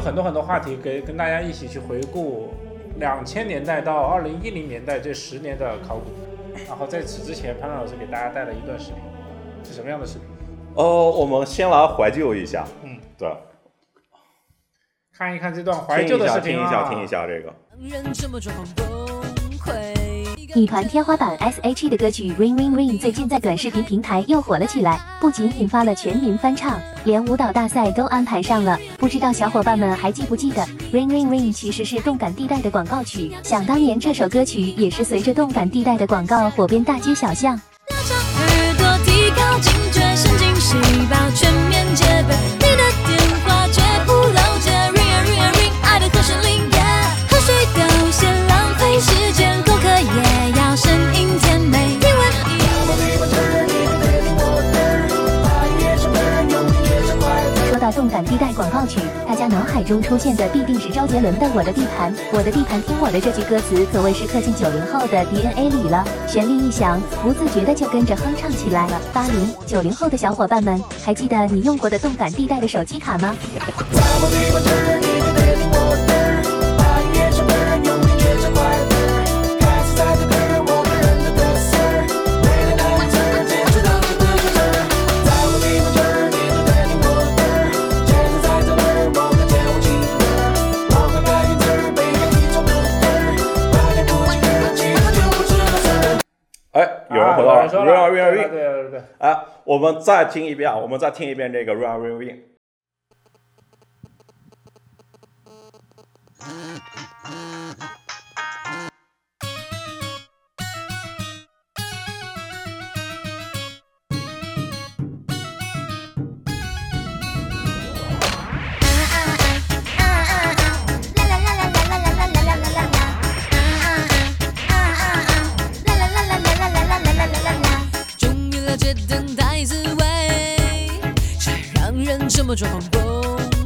很多很多话题，给跟大家一起去回顾两千年代到二零一零年代这十年的考古。然后在此之前，潘老师给大家带了一段视频，是什么样的视频？哦，我们先来怀旧一下，嗯，对，看一看这段怀旧的视频听一下，听一下，听一下这个。女团天花板 S.H.E 的歌曲 Ring Ring Ring 最近在短视频平台又火了起来，不仅引发了全民翻唱，连舞蹈大赛都安排上了。不知道小伙伴们还记不记得 Ring Ring Ring 其实是动感地带的广告曲，想当年这首歌曲也是随着动感地带的广告火遍大街小巷。耳朵提高警觉，神经细胞全面戒备，你的地带广告曲，大家脑海中出现的必定是周杰伦的《我的地盘》，我的地盘听我的这句歌词可谓是刻进九零后的 DNA 里了。旋律一响，不自觉的就跟着哼唱起来了。八零、九零后的小伙伴们，还记得你用过的动感地带的手机卡吗？有人回到了啊有人说 Run 了 Run 对 Run，对对对，哎，我们再听一遍啊，我们再听一遍这个 Run Run Run。什么状况崩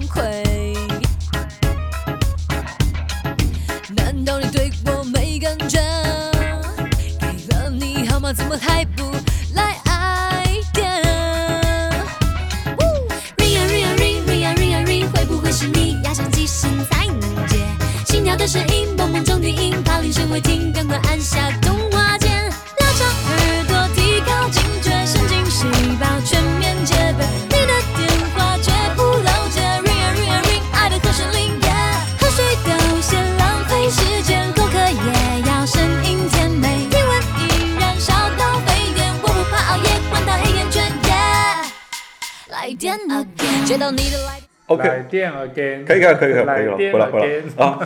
溃。难道你对我没感觉？给了你号码，怎么还不接到你的来。OK，来电 again，可以，可以，可以，可以，可以了，回来，回来啊！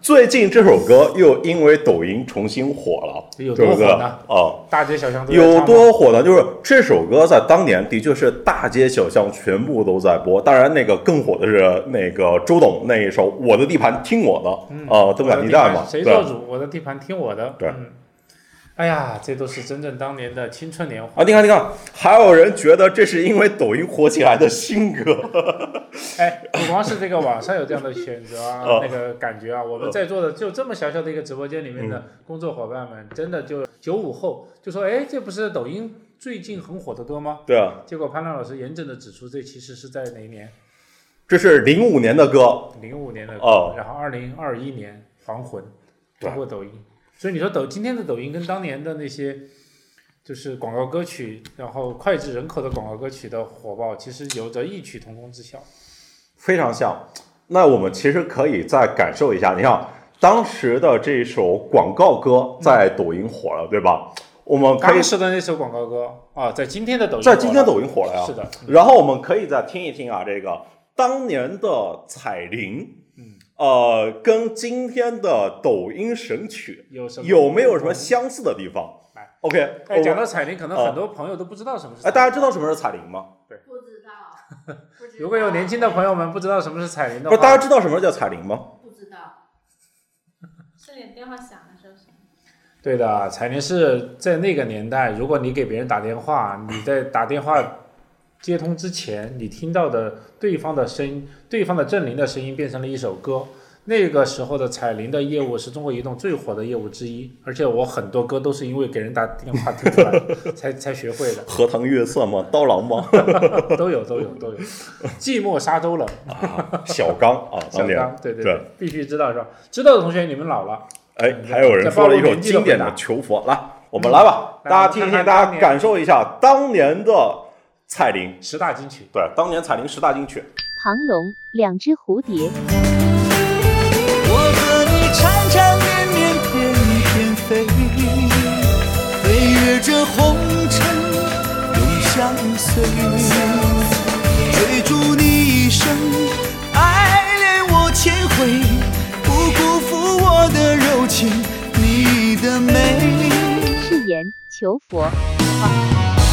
最近这首歌又因为抖音重新火了，有对不对？多火呢啊，大街小巷都有多火呢？就是这首歌在当年的确是大街小巷全部都在播。当然，那个更火的是那个周董那一首《我的地盘听我的》啊，动我的地感地带嘛，谁做主？我的地盘听我的。对嗯，哎呀，这都是真正当年的青春年华。啊，你看，你看，还有人觉得这是因为抖音火起来的新歌，哎，不光是这个网上有这样的选择啊，哦那个感觉啊，我们在座的就这么小小的一个直播间里面的工作伙伴们，真的就九五后就说，哎，这不是抖音最近很火的歌吗？对啊，结果潘亮老师严正的指出，这其实是在哪一年？这是零五年的歌，零五年的歌，哦然后二零二一年还魂通过抖音，所以你说抖今天的抖音跟当年的那些就是广告歌曲，然后脍炙人口的广告歌曲的火爆，其实有着异曲同工之效。非常像。那我们其实可以再感受一下，你看当时的这首广告歌在抖音火了，对吧？我们可以当时的那首广告歌啊，在今天的抖音，在今天抖音火了呀。是的，然后我们可以再听一听啊，这个当年的彩铃，嗯，呃，跟今天的抖音神曲有什么有没有什么相似的地方来？OK，哎，讲到彩铃，可能很多朋友都不知道什么是彩哎，铃。大家知道什么是彩铃吗？不知道，不知道如果有年轻的朋友们不知道什么是彩铃的不是，话，大家知道什么叫彩铃吗？不知道，是你电话响的时候响。对的，彩铃是在那个年代，如果你给别人打电话，你在打电话接通之前，你听到的对方的声音，对方的振铃的声音变成了一首歌，那个时候的彩铃的业务是中国移动最火的业务之一，而且我很多歌都是因为给人打电话听出来 才才学会的，荷塘月色吗？刀郎吗？都有都有都有。寂寞沙洲冷，啊，小刚啊，小刚，对对对，必须知道是吧？知道的同学你们老了，哎，还有人说了一首经典的《求佛》，来，我们来吧，来大家听一听，大家感受一下当年的彩铃，十大金曲。对，当年彩铃十大金曲。庞龙，两只蝴蝶。我和你缠缠绵绵，翩翩飞，飞越这红尘永相随。追逐你一生，爱恋我千回，不辜负我的柔情，你的美。誓言，求佛。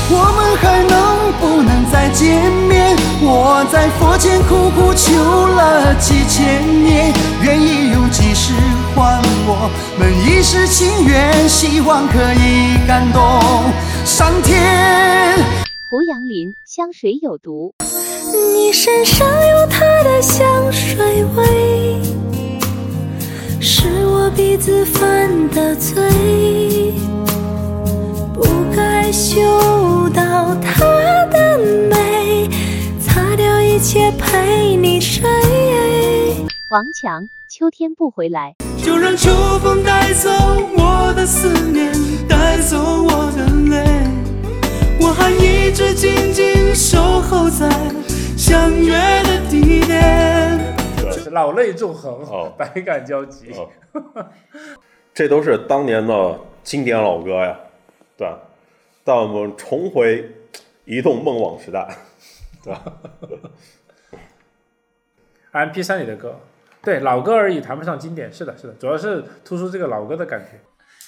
我们还能不能再见面？我在佛前苦苦求了几千年，愿意用几世换我们一世情缘，希望可以感动上天。胡杨林，香水有毒。你身上有他的香水味，是我鼻子犯的罪，嗅到它的美，擦掉一切陪你睡。王强，秋天不回来。就让秋风带走我的思念，带走我的泪，我还一直静静守候在相约的地点。是老泪纵横，哦百感交集。哦这都是当年的经典老歌呀，对吧。但我们重回移动梦网时代，对吧？M P 三里的歌，对老歌而已，谈不上经典。是的，是的，主要是突出这个老歌的感觉。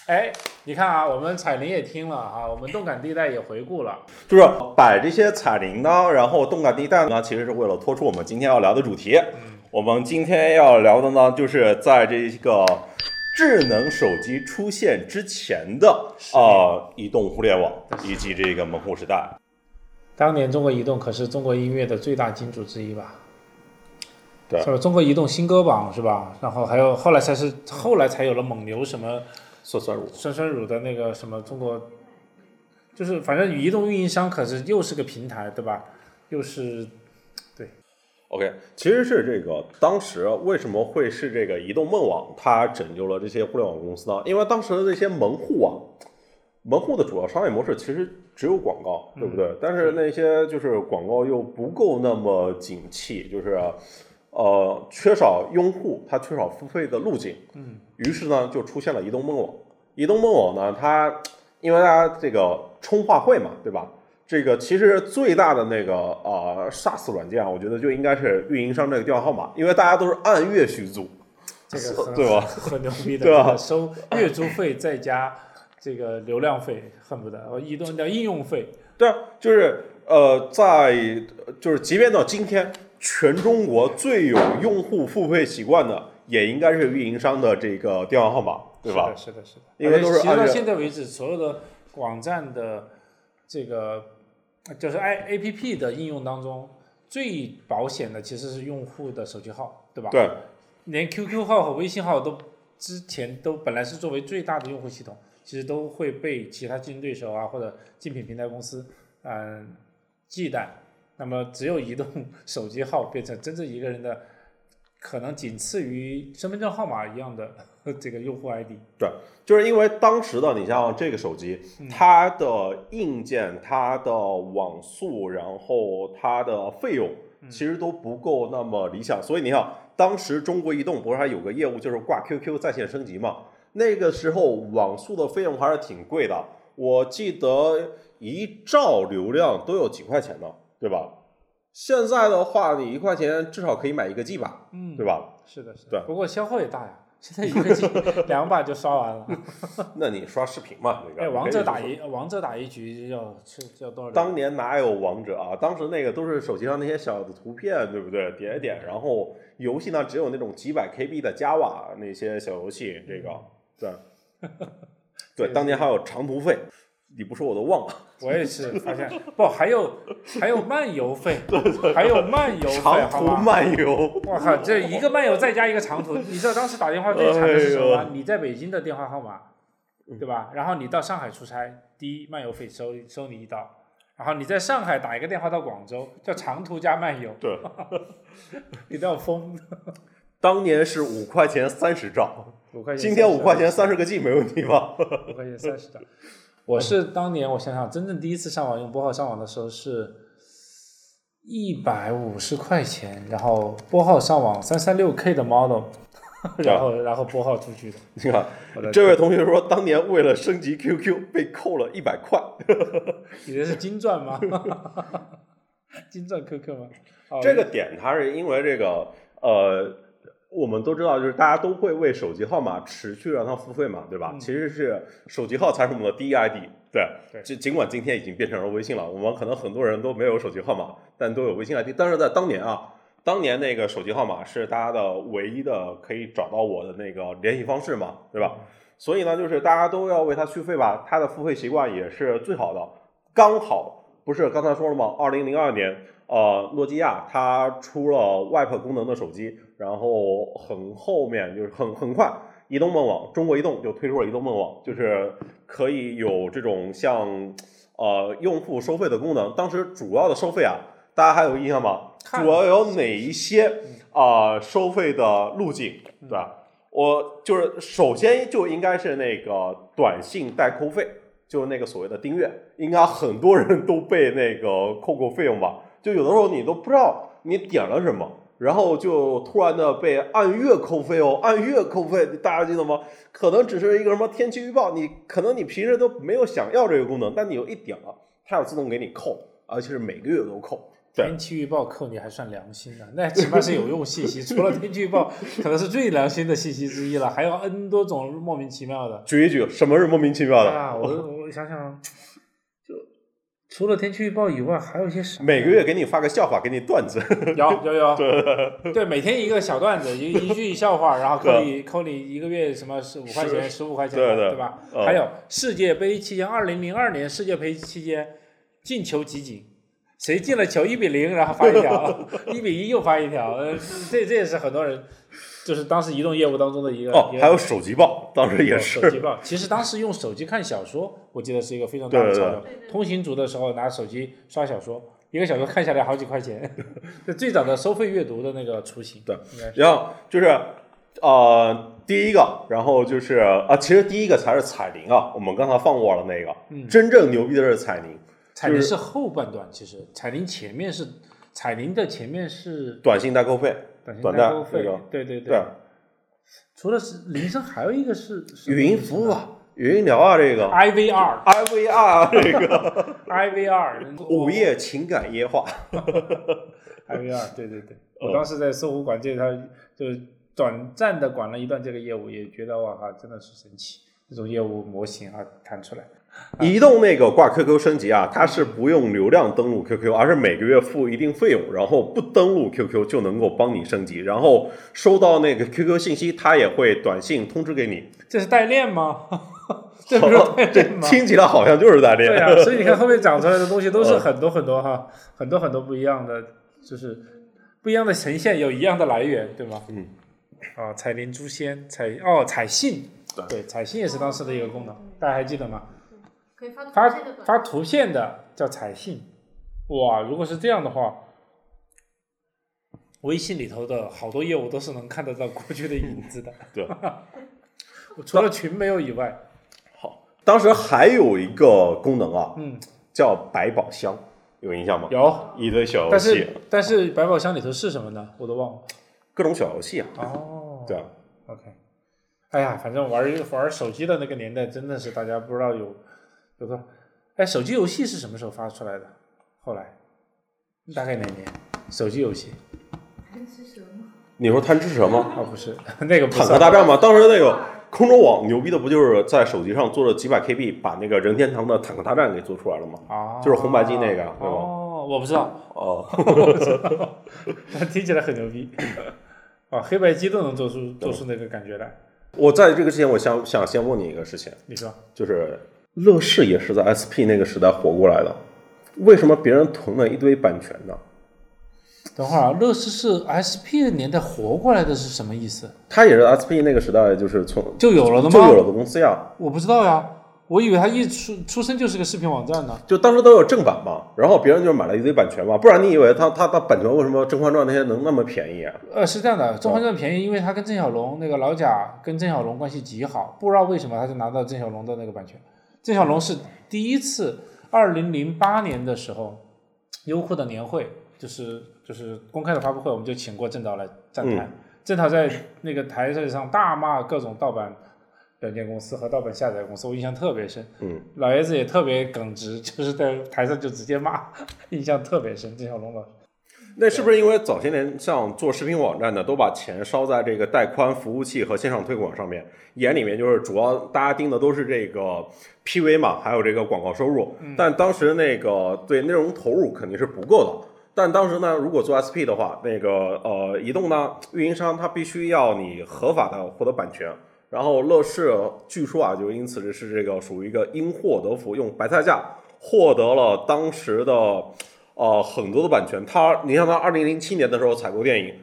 哎，你看啊，我们彩铃也听了啊，我们动感地带也回顾了。就是摆这些彩铃呢，然后动感地带呢，其实是为了突出我们今天要聊的主题。我们今天要聊的呢，就是在这个智能手机出现之前的呃移动互联网以及这个门户时代。当年中国移动可是中国音乐的最大金主之一吧？对是吧？中国移动新歌榜是吧？然后还有后来才是后来才有了蒙牛什么酸酸乳，酸酸乳的那个什么中国，就是反正移动运营商可是又是个平台对吧？又是 OK，其实是这个当时为什么会是这个移动梦网，它拯救了这些互联网公司呢？因为当时的这些门户啊，门户的主要商业模式其实只有广告，对不对？但是那些就是广告又不够那么景气，就是呃缺少用户，它缺少付费的路径，嗯，于是呢就出现了移动梦网。移动梦网呢，它因为大家这个充话费嘛，对吧？这个其实最大的那个呃 SaaS 软件啊，我觉得就应该是运营商这个电话号码，因为大家都是按月续租，这个很对吧很牛逼的，对吧收月租费再加这个流量费，恨不得呃移动叫应用费，对啊，就是呃，在就是即便到今天，全中国最有用户付费习惯的，也应该是运营商的这个电话号码，对吧？是的，是的，是的。因为都是其实到现在为止，所有的网站的这个就是 i A P P 的应用当中，最保险的其实是用户的手机号，对吧？。对，连 QQ 号和微信号都之前都本来是作为最大的用户系统，其实都会被其他竞争对手啊或者竞品平台公司嗯忌惮。那么只有移动 手机号变成真正一个人的，可能仅次于身份证号码一样的这个用户 ID。对就是因为当时的你像这个手机，它的硬件、它的网速，然后它的费用，其实都不够那么理想。所以你看，当时中国移动不是还有个业务就是挂 QQ 在线升级嘛？那个时候网速的费用还是挺贵的，我记得一兆流量都有几块钱呢，对吧？现在的话，你一块钱至少可以买一个 G 吧，嗯对吧？是的，是的。对不过消耗也大呀，现在一个两把就刷完了。那你刷视频嘛？那个哎，王者打一王者打一局要是要多少？当年哪有王者啊？当时那个都是手机上那些小的图片，对不对？点一点，然后游戏呢只有那种几百 KB 的 Java 那些小游戏，这个对 对，当年还有长途费。你不说我都忘了。我也是发现，不还有还有漫游费，还有漫游费，长途？漫游，我靠，这一个漫游再加一个长途，你知道当时打电话最惨的是什么？你在北京的电话号码，对吧？然后你到上海出差，第一漫游费收收你一刀，然后你在上海打一个电话到广州，叫长途加漫游，对，你都要疯。当年是五块钱三十兆，五块钱，今天五块钱三十个 G 没问题吧？五块钱三十张。我是当年我想想，真正第一次上网用拨号上网的时候是一百五十块钱，然后拨号上网三三六 K 的 model，然后然后拨号出去的。你看，这位同学说，当年为了升级 QQ 被扣了一百块。你这是金钻吗？金钻 QQ 吗？哦这个点它是因为这个呃，我们都知道，就是大家都会为手机号码持续让它付费嘛，对吧？嗯其实是手机号才是我们的第一 ID，对。对尽尽管今天已经变成了微信了，我们可能很多人都没有手机号码，但都有微信 ID。但是在当年啊，当年那个手机号码是大家的唯一的可以找到我的那个联系方式嘛，对吧？所以呢，就是大家都要为它续费吧，它的付费习惯也是最好的。刚好不是刚才说了吗？二零零二年，呃，诺基亚它出了 Wipe 功能的手机，然后很后面就是很很快，移动梦网中国移动就推出了移动梦网，就是可以有这种像呃用户收费的功能。当时主要的收费啊，大家还有印象吗？主要有哪一些啊、呃收费的路径，对吧？我就是首先就应该是那个短信代扣费，就是那个所谓的订阅，应该很多人都被那个扣过费用吧？就有的时候你都不知道你点了什么，然后就突然的被按月扣费哦，按月扣费，大家记得吗？可能只是一个什么天气预报，你可能你平时都没有想要这个功能，但你有一点了，它要自动给你扣，而且是每个月都扣。对天气预报扣你还算良心的，那起码是有用信息。除了天气预报，可能是最良心的信息之一了，还有 N 多种莫名其妙的。举一举，什么是莫名其妙的？啊，我我想想，就除了天气预报以外，还有一些啥？每个月给你发个笑话，给你段子。有有有，对每天一个小段子，一一句笑话，然后扣你 扣你一个月什么十五块钱、十五块钱的，对对吧？嗯还有世界杯期间，二零零二年世界杯期间进球集锦，谁进了球一比零，然后发一条，一比一又发一条，呃，这这也是很多人就是当时移动业务当中的一个哦，一个还有手机报，当时也是。手机报，其实当时用手机看小说，我记得是一个非常大的对对潮流。通行族的时候拿手机刷小说，一个小说看下来好几块钱，这最早的收费阅读的那个雏形。对。应该是。然后就是呃，第一个，然后就是啊，其实第一个才是彩铃啊，我们刚才放过了那个，嗯。真正牛逼的是彩铃，彩铃是。后半段，其实彩铃前面是彩铃的前面是短信代扣费，短信代扣费对，对对。对，除了是铃声，还有一个是是语音服务啊，语音聊啊，这个。IVR IVR 这个。IVR 午夜情感夜话，IVR，对对对，嗯。我当时在搜狐管这，他就是短暂的管了一段这个业务，也觉得哇哈，真的是神奇，这种业务模型啊弹出来。移动那个挂 QQ 升级啊，它是不用流量登录 QQ，而是每个月付一定费用，然后不登录 QQ 就能够帮你升级，然后收到那个 QQ 信息，它也会短信通知给你。这是代练吗？这不是代练吗？听起来好像就是代练。对啊，所以你看后面长出来的东西都是嗯很多很多哈，很多很多不一样的，就是不一样的呈现，有一样的来源，对吗？嗯。啊，彩铃诛仙，彩哦彩信，对对，彩信也是当时的一个功能，大家还记得吗？可以发发图片的叫彩信，哇，如果是这样的话，微信里头的好多业务都是能看得到过去的影子的。对，除了群没有以外，好，当时还有一个功能啊，嗯，叫百宝箱，有印象吗？有，一堆小游但是戏，但是百宝箱里头是什么呢？我都忘了。各种小游戏啊。哦，对啊，，OK。哎呀，反正玩玩手机的那个年代，真的是大家不知道有有个，哎，手机游戏是什么时候发出来的？后来大概哪年？手机游戏贪吃蛇吗？你说贪吃蛇吗？啊，不是 那个不坦克大战吗？当时那个空中网牛逼的不就是在手机上做了几百 KB，把那个任天堂的坦克大战给做出来了吗？啊，就是红白机那个对吧哦，我不知道，哦，听起来很牛逼。啊，黑白机都能做出做出那个感觉来。我在这个之前，我想想先问你一个事情，你说，就是乐视也是在 SP 那个时代活过来的，为什么别人囤了一堆版权呢？等会儿啊，乐视是 SP 的年代活过来的是什么意思？它也是 SP 那个时代就是从就有了的吗？就有了的公司呀。我不知道呀，我以为它一出出生就是个视频网站呢。就当时都有正版嘛，然后别人就买了一堆版权嘛，不然你以为他他他版权为什么《甄嬛传》那些能那么便宜啊？呃，是这样的，《甄嬛传》便宜，因为他跟郑晓龙那个老贾跟郑晓龙关系极好，不知道为什么他就拿到郑晓龙的那个版权。郑晓龙是第一次，二零零八年的时候，优酷的年会，就是就是公开的发布会，我们就请过郑导来站台。郑导在那个台子上大骂各种盗版软件公司和盗版下载公司，我印象特别深。嗯，老爷子也特别耿直，就是在台上就直接骂，印象特别深。郑晓龙老师。那是不是因为早些年像做视频网站的，都把钱烧在这个带宽服务器和线上推广上面，眼里面就是主要大家盯的都是这个 PV 嘛，还有这个广告收入。但当时那个对内容投入肯定是不够的。但当时呢，如果做 SP 的话，那个呃，移动呢，运营商它必须要你合法的获得版权。然后乐视据说啊，就因此是这个属于一个因祸得福，用白菜价获得了当时的。呃，很多的版权，他你像他二零零七年的时候采购电影，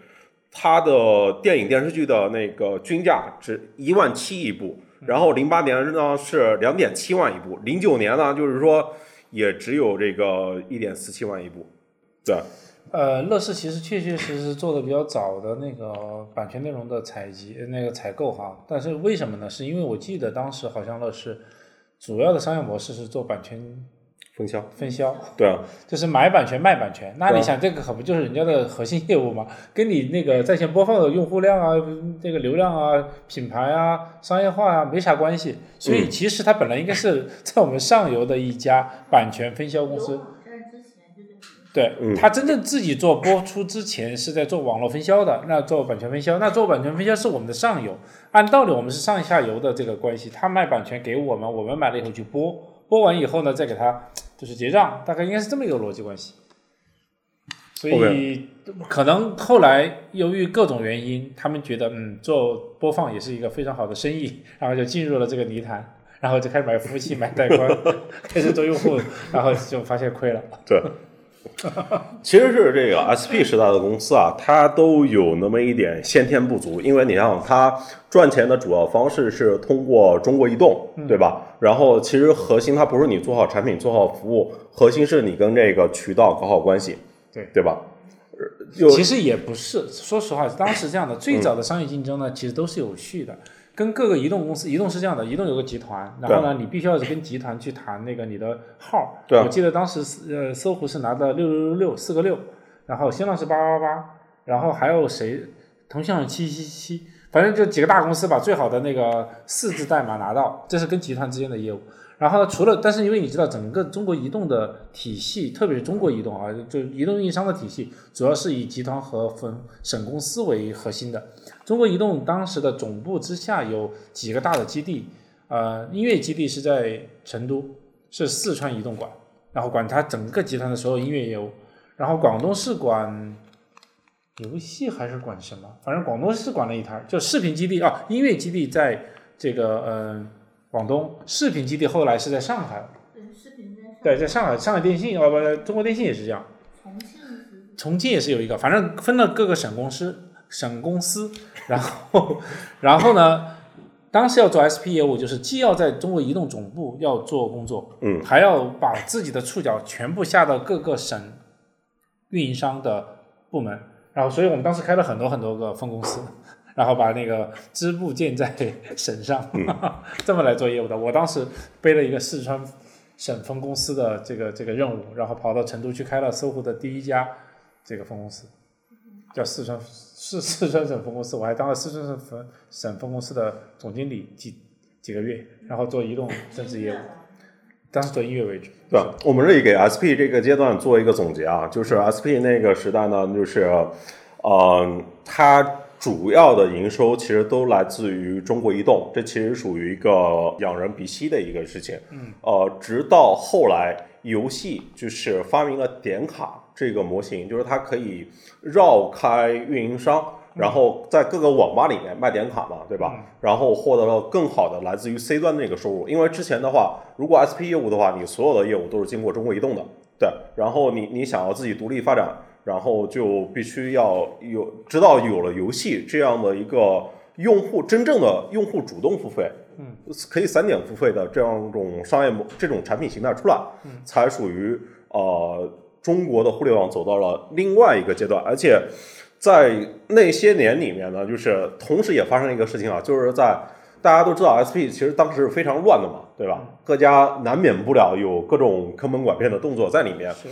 他的电影电视剧的那个均价只一万七一部，然后零八年呢是两点七万一部，零九年呢就是说也只有这个一点四七万一部，对。呃，乐视其实确确实实做的比较早的那个版权内容的采集、那个采购哈，但是为什么呢？是因为我记得当时好像乐视主要的商业模式是做版权。分销，分销，对啊，就是买版权卖版权。那你想，这个可不就是人家的核心业务吗？跟你那个在线播放的用户量啊、这个流量啊、品牌啊、商业化啊没啥关系。所以其实它本来应该是 在我们上游的一家版权分销公司。对，他真正自己做播出之前是在做网络分销的，那做版权分销，那做版权分销是我们的上游。按道理我们是上下游的这个关系，他卖版权给我们，我们买了以后去播。播完以后呢，再给他就是结账，大概应该是这么一个逻辑关系。所以可能后来由于各种原因，他们觉得嗯做播放也是一个非常好的生意，然后就进入了这个泥潭，然后就开始买服务器、买带宽，开始做用户，然后就发现亏了。对。其实是这个 SP 时代的公司啊，它都有那么一点先天不足，因为你像它赚钱的主要方式是通过中国移动，对吧？然后其实核心它不是你做好产品、做好服务，核心是你跟这个渠道搞好关系，对对吧？其实也不是，说实话，当时这样的最早的商业竞争呢，其实都是有序的。跟各个移动公司，移动是这样的，移动有个集团，然后呢，你必须要是跟集团去谈那个你的号。对。我记得当时呃，搜狐是拿的六六六六四个六，然后新浪是八八八，然后还有谁？腾讯是七七七，反正就几个大公司把最好的那个四字代码拿到，这是跟集团之间的业务。然后，除了，但是因为你知道，整个中国移动的体系，特别是中国移动啊，就移动运营商的体系，主要是以集团和分省公司为核心的。中国移动当时的总部之下有几个大的基地，呃，音乐基地是在成都，是四川移动管，然后管它整个集团的所有音乐业务。然后广东是管游戏还是管什么？反正广东是管了一摊，就视频基地啊，音乐基地在这个嗯广东，视频基地后来是在上海。对，视频在。对，在上海，上海电信哦不，中国电信也是这样。重庆是。重庆也是有一个，反正分了各个省公司，省公司。然后，然后呢？当时要做 SP 业务，就是既要在中国移动总部要做工作，嗯，还要把自己的触角全部下到各个省运营商的部门。然后，所以我们当时开了很多很多个分公司，然后把那个支部建在省上，这么来做业务的。我当时背了一个四川省分公司的这个这个任务，然后跑到成都去开了搜狐的第一家这个分公司，叫四川。是四川省分公司，我还当了四川省分省分公司的总经理几几个月，然后做移动增值业务，当时做音乐为主。对吧？我们这里给 SP 这个阶段做一个总结啊，就是 SP 那个时代呢，就是，呃，它主要的营收其实都来自于中国移动，这其实属于一个仰人鼻息的一个事情。嗯。呃，直到后来游戏就是发明了点卡。这个模型就是它可以绕开运营商，然后在各个网吧里面卖点卡嘛，对吧？嗯然后获得了更好的来自于 C 端的那个收入，因为之前的话，如果 SP 业务的话，你所有的业务都是经过中国移动的，对，然后你你想要自己独立发展，然后就必须要有直到有了游戏这样的一个用户真正的用户主动付费，嗯，可以散点付费的这样一种商业模这种产品形态出来，嗯才属于呃中国的互联网走到了另外一个阶段，而且在那些年里面呢，就是同时也发生一个事情啊，就是在大家都知道 SP 其实当时是非常乱的嘛，对吧？各家难免不了有各种坑蒙拐骗的动作在里面，是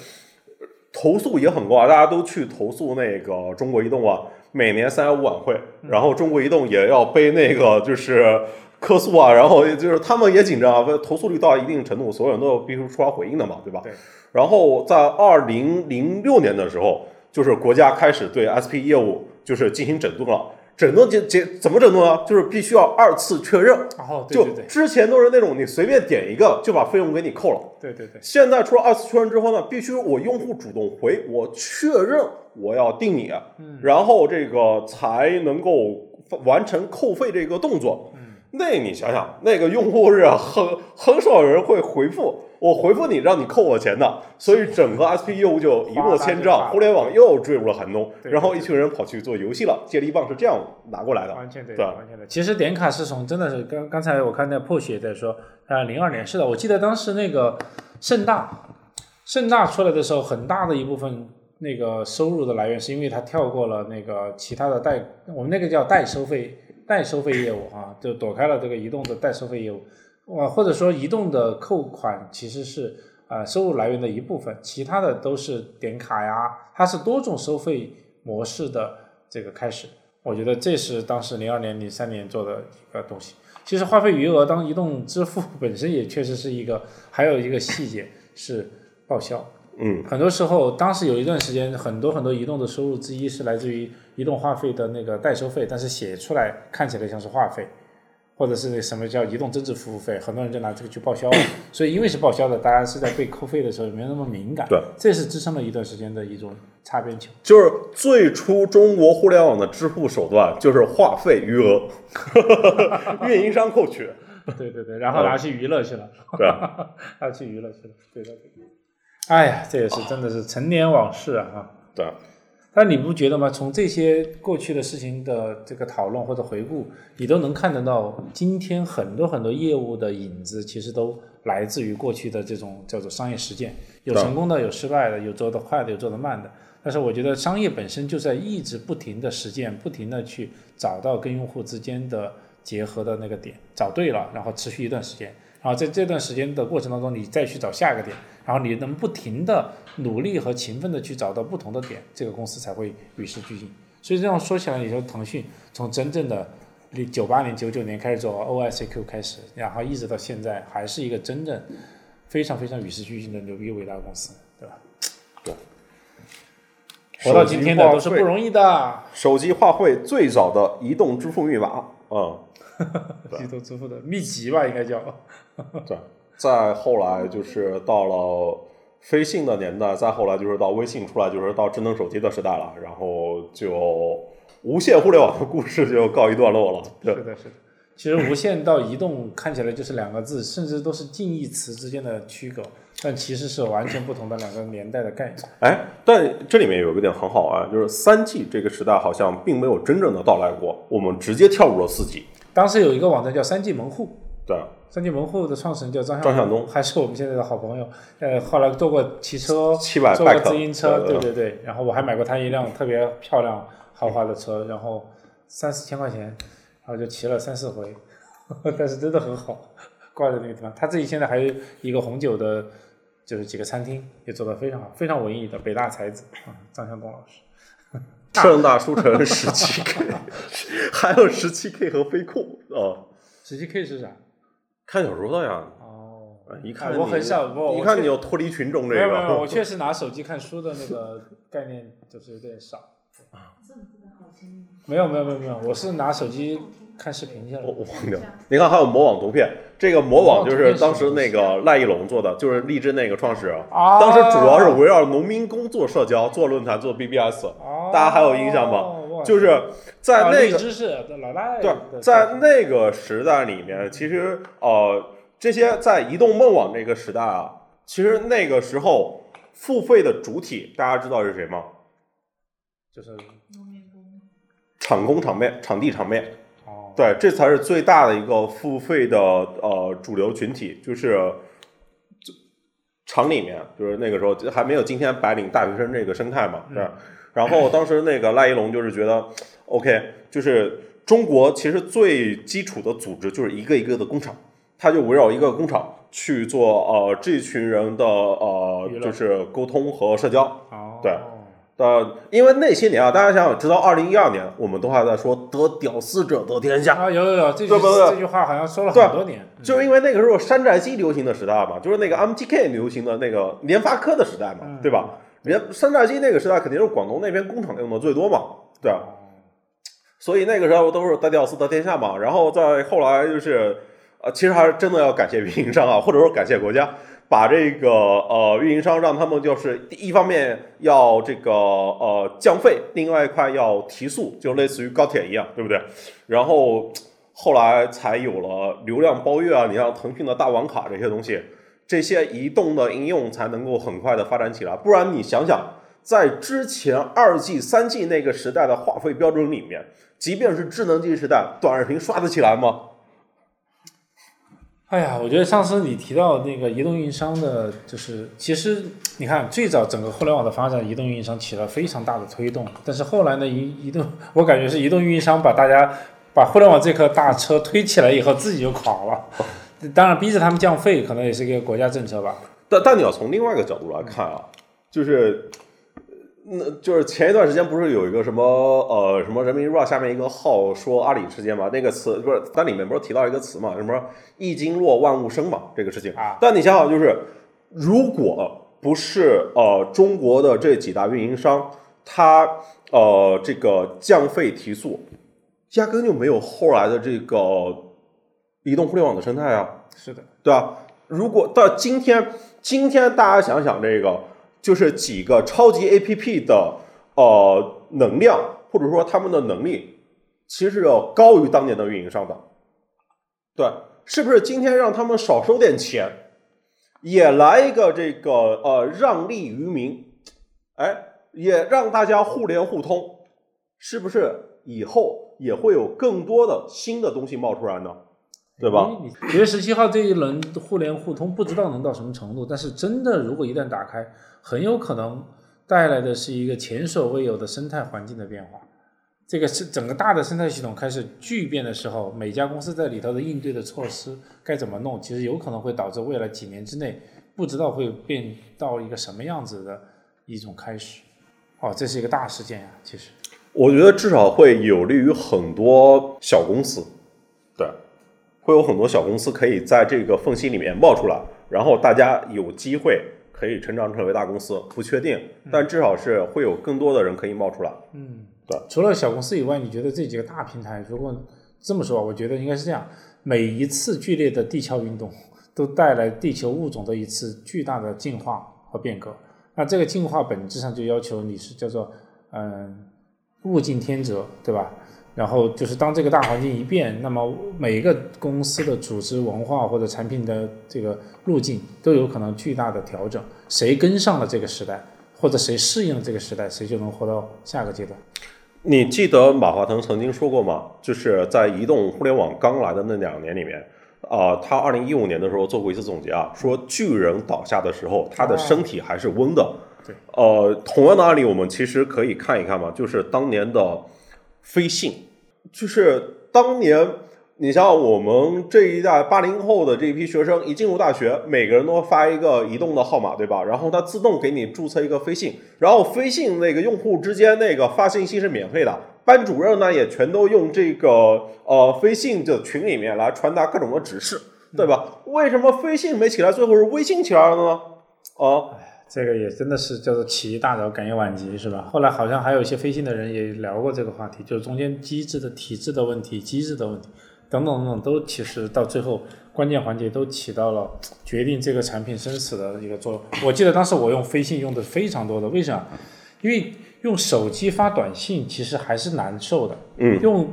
投诉也很高啊，大家都去投诉那个中国移动啊，每年三幺五晚会，然后中国移动也要背那个就是客诉啊，然后就是他们也紧张啊，投诉率到一定程度，所有人都必须出来回应的嘛，对吧？对。然后在二零零六年的时候，就是国家开始对 SP 业务就是进行整顿了。整顿结结怎么整顿啊？就是必须要二次确认，哦，对就对对。之前都是那种你随便点一个就把费用给你扣了。对对对，现在除了二次确认之后呢，必须我用户主动回我确认我要定你，嗯。然后这个才能够完成扣费这个动作。嗯，那你想想，那个用户是很很少有人会回复我回复你让你扣我钱的，所以整个 SP 业务就一落千丈，互联网又坠入了寒冬，然后一群人跑去做游戏了，接力棒是这样拿过来的。完全对，对完全对。其实点卡是从真的是刚刚才我看那 Push 也在说，啊，零二年是的，我记得当时那个盛大，盛大出来的时候，很大的一部分那个收入的来源是因为它跳过了那个其他的代，我们那个叫代收费代收费业务啊，就躲开了这个移动的代收费业务，呃，或者说移动的扣款其实是呃收入来源的一部分，其他的都是点卡呀，它是多种收费模式的这个开始。我觉得这是当时零二年、零三年做的一个东西。其实话费余额当移动支付 本身也确实是一个，还有一个细节是报销。嗯，很多时候，当时有一段时间，很多很多移动的收入之一是来自于移动话费的那个代收费，但是写出来看起来像是话费，或者是那什么叫移动增值服务费，很多人就拿这个去报销了。所以因为是报销的，大家是在被扣费的时候没有那么敏感。对，这是支撑了一段时间的一种擦边球。就是最初中国互联网的支付手段就是话费余额，运营商扣取，对对对，然后拿去娱乐去了。对吧？拿去娱乐去了。对的对的。哎呀，这也是真的是陈年往事啊！哈。对。但你不觉得吗？从这些过去的事情的这个讨论或者回顾，你都能看得到，今天很多很多业务的影子，其实都来自于过去的这种叫做商业实践，有成功的，有失败的，有做得快的，有做得慢的。但是我觉得商业本身就在一直不停的实践，不停的去找到跟用户之间的结合的那个点，找对了，然后持续一段时间，然后在这段时间的过程当中，你再去找下一个点，然后你能不停的努力和勤奋的去找到不同的点，这个公司才会与时俱进。所以这样说起来，你说腾讯从真正的九八年、九九年开始做 OICQ 开始，然后一直到现在，还是一个真正非常非常与时俱进的牛逼伟大的公司，对吧？对。活到今天的都是不容易的。手机话费最早的移动支付密码，嗯，移动支付的秘籍吧，应该叫。对。再后来就是到了飞信的年代，再后来就是到微信出来，就是到智能手机的时代了，然后就无线互联网的故事就告一段落了。对是的，是的。其实无线到移动看起来就是两个字，甚至都是近义词之间的区隔，但其实是完全不同的两个年代的概念。哎，但这里面有一个点很好玩，就是三 G 这个时代好像并没有真正的到来过，我们直接跳入了四 G。当时有一个网站叫三 G 门户，对，三 G 门户的创始人叫张张向东还是我们现在的好朋友。呃，后来做过骑车，七百做过自行车，对对对。然后我还买过他一辆特别漂亮豪华的车，然后三四千块钱，然后就骑了三四回，但是真的很好，挂在那个地方。他自己现在还有一个红酒的，就是几个餐厅也做得非常好，非常文艺的北大才子啊，张向东老师。盛大书城十七 K，还有十七 K 和飞库啊，十七 K 是啥？看小说的呀。哦，一看哎我很少不一看你就脱离群众这个没有，没有我，确实拿手机看书的那个概念就是有点少。没有没有没有没有，我是拿手机看视频去了。我我忘掉。你看还有魔网图片，这个魔网就是当时那个赖一龙做的，就是荔枝那个创始人。当时主要是围绕农民工做社交、做论坛、做 BBS，哦大家还有印象吗？就是在啊那个知对，在那个时代里面，其实呃，这些在移动梦网这个时代啊，其实那个时候付费的主体，大家知道是谁吗？就是场工场面、场地场面，哦，对，这才是最大的一个付费的呃主流群体，就是这厂里面，就是那个时候还没有今天白领大学生这个生态嘛，对吧。然后当时那个赖一龙就是觉得，OK，就是中国其实最基础的组织就是一个一个的工厂，他就围绕一个工厂去做呃这群人的呃就是沟通和社交，哦，对。呃，因为那些年啊，大家想想，直到二零一二年，我们都还在说得屌丝者得天下，啊，有有有，这句对不对这句话好像说了对很多年，嗯就是因为那个时候山寨机流行的时代嘛，就是那个 MTK 流行的那个联发科的时代嘛，嗯对吧？联山寨机那个时代肯定是广东那边工厂用的最多嘛，对啊。所以那个时候都是得屌丝得天下嘛，然后再后来就是，呃，其实还是真的要感谢运营商啊，或者说感谢国家，把这个呃运营商让他们就是一方面要这个呃降费，另外一块要提速，就类似于高铁一样，对不对？然后后来才有了流量包月啊，你像腾讯的大网卡这些东西，这些移动的应用才能够很快的发展起来。不然你想想，在之前二 G、三 G 那个时代的话费标准里面，即便是智能机时代，短视频刷得起来吗？哎呀，我觉得上次你提到那个移动运营商的，就是其实你看最早整个互联网的发展，移动运营商起了非常大的推动，但是后来呢，移移动我感觉是移动运营商把大家把互联网这颗大车推起来以后，自己就垮了。当然，逼着他们降费，可能也是一个国家政策吧。但但你要从另外一个角度来看啊，就是，那就是前一段时间不是有一个什么呃什么人民日报下面一个号说阿里事件嘛？那个词不是它里面不是提到一个词嘛？什么一经落万物生嘛？这个事情啊但你想想，就是如果不是呃中国的这几大运营商，它呃这个降费提速，压根就没有后来的这个移动互联网的生态啊。是的，对吧？如果到今天，今天大家想想这个，就是几个超级 APP 的呃能量，或者说他们的能力，其实是要高于当年的运营商的。对，是不是今天让他们少收点钱，也来一个这个呃让利于民，哎，也让大家互联互通，是不是以后也会有更多的新的东西冒出来呢？对吧？九月十七号这一轮互联互通不知道能到什么程度，但是真的如果一旦打开，很有可能带来的是一个前所未有的生态环境的变化。这个是整个大的生态系统开始巨变的时候，每家公司在里头的应对的措施该怎么弄，其实有可能会导致未来几年之内不知道会变到一个什么样子的一种开始。哦，这是一个大事件呀、其实。我觉得至少会有利于很多小公司，对，会有很多小公司可以在这个缝隙里面冒出来，然后大家有机会可以成长成为大公司，不确定，但至少是会有更多的人可以冒出来。嗯，对。除了小公司以外，你觉得这几个大平台，如果这么说，我觉得应该是这样：每一次剧烈的地壳运动，都带来地球物种的一次巨大的进化和变革。那这个进化本质上就要求你是叫做嗯物竞天择，对吧？然后就是当这个大环境一变，那么每一个公司的组织文化或者产品的这个路径都有可能巨大的调整。谁跟上了这个时代，或者谁适应了这个时代，谁就能活到下个阶段。你记得马化腾曾经说过吗？就是在移动互联网刚来的那两年里面，啊、他二零一五年的时候做过一次总结啊，说巨人倒下的时候，他的身体还是温的。对，呃，同样的案例我们其实可以看一看嘛，就是当年的飞信，就是当年你像我们这一代八零后的这一批学生，一进入大学，每个人都发一个移动的号码，对吧？然后它自动给你注册一个飞信，然后飞信那个用户之间那个发信息是免费的，班主任呢也全都用这个呃飞信的群里面来传达各种的指示，对吧？为什么飞信没起来，最后是微信起来了呢？啊，这个也真的是叫做起一大早，赶一晚集，是吧？后来好像还有一些飞信的人也聊过这个话题，就是中间机制的体制的问题、机制的问题等等等等，都其实到最后关键环节都起到了决定这个产品生死的一个作用。我记得当时我用飞信用的非常多的，为啥？因为用手机发短信其实还是难受的，嗯用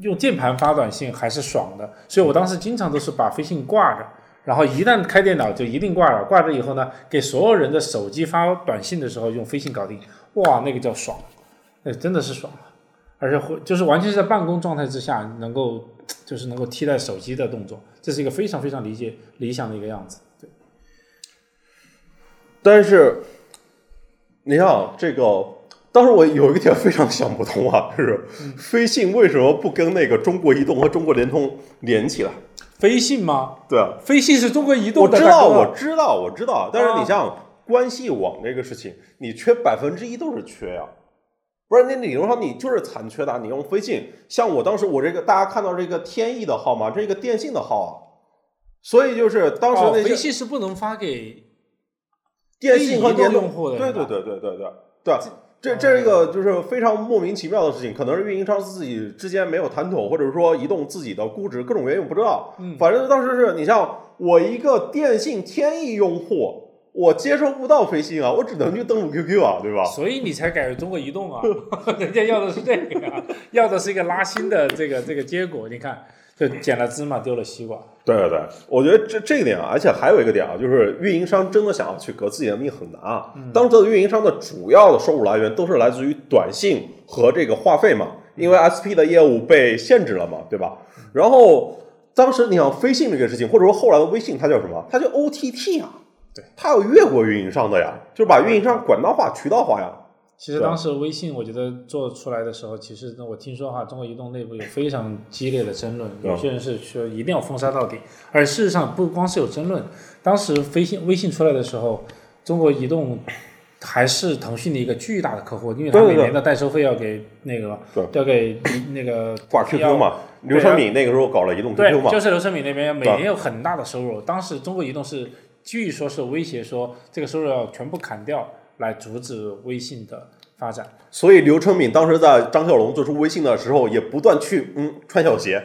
用键盘发短信还是爽的，所以我当时经常都是把飞信挂着，然后一旦开电脑就一定挂了，挂着以后呢，给所有人的手机发短信的时候用飞信搞定，哇，那个叫爽，那真的是爽啊，而且会就是完全是在办公状态之下能够就是能够替代手机的动作，这是一个非常非常理解理想的一个样子。对，但是你看这个，当时我有一个点非常想不通啊，就是飞信为什么不跟那个中国移动和中国联通连起来？飞信吗？对啊，飞信是中国移动的，我知道，我知道，我知道。但是啊。你像关系网这个事情，你缺百分之一都是缺呀、不是，那理论上你就是残缺的啊，你用飞信，像我当时我这个大家看到这个天翼的号码，这个电信的号啊，所以就是当时哦那些飞信是不能发给电信和非移动联用户的对对对对对对对，这这是一个就是非常莫名其妙的事情，可能是运营商自己之间没有谈妥，或者说移动自己的估值各种原因我不知道。嗯反正当时是你像我一个电信天翼用户，我接收不到飞信啊，我只能去登录 QQ 啊，对吧？所以你才改为中国移动啊，人家要的是这个呀、要的是一个拉新的这个这个结果。你看，就捡了芝麻丢了西瓜。对对对，我觉得这这个点啊，而且还有一个点啊，就是运营商真的想要去革自己的命很难啊。当时的运营商的主要的收入来源都是来自于短信和这个话费嘛，因为 SP 的业务被限制了嘛，对吧？然后当时你想飞信这个事情，或者说后来的微信，它叫什么？它叫 OTT 啊，对，它要越过运营商的呀，就是把运营商管道化、渠道化呀。对其实当时微信我觉得做出来的时候，其实我听说哈，中国移动内部有非常激烈的争论，嗯有些人是说一定要封杀到底，而事实上不光是有争论，当时飞信微信出来的时候，中国移动还是腾讯的一个巨大的客户，因为它对对对。每年的代收费要给那个对。要给那个挂要 QQ 嘛，刘成敏那个时候搞了移动 QQ 对，嘛，就是刘成敏那边每年有很大的收入。当时中国移动是据说是威胁说这个收入要全部砍掉，来阻止微信的发展。所以刘成敏当时在张小龙做出微信的时候，也不断去嗯穿小鞋。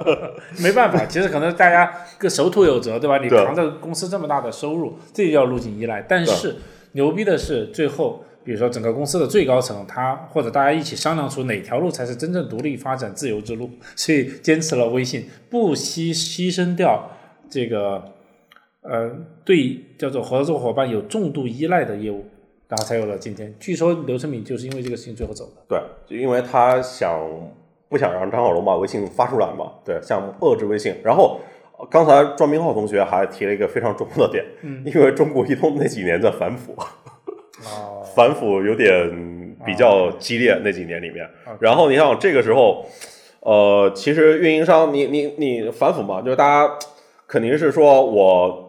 没办法，其实可能大家各守土有责，对吧？你扛着公司这么大的收入，这就叫路径依赖。但是牛逼的是，最后比如说整个公司的最高层，他或者大家一起商量出哪条路才是真正独立发展自由之路，所以坚持了微信，不惜牺牲掉这个呃对叫做合作伙伴有重度依赖的业务，然后才有了今天。据说刘成敏就是因为这个事情最后走的。对，就因为他想不想让张小龙把微信发出来嘛，对，想遏制微信。然后呃刚才庄明浩同学还提了一个非常重要的点，嗯因为中国移动那几年在反腐，哦，反腐有点比较激烈那几年里面。啊然后你想这个时候，呃，其实运营商你你你反腐嘛，就是大家肯定是说我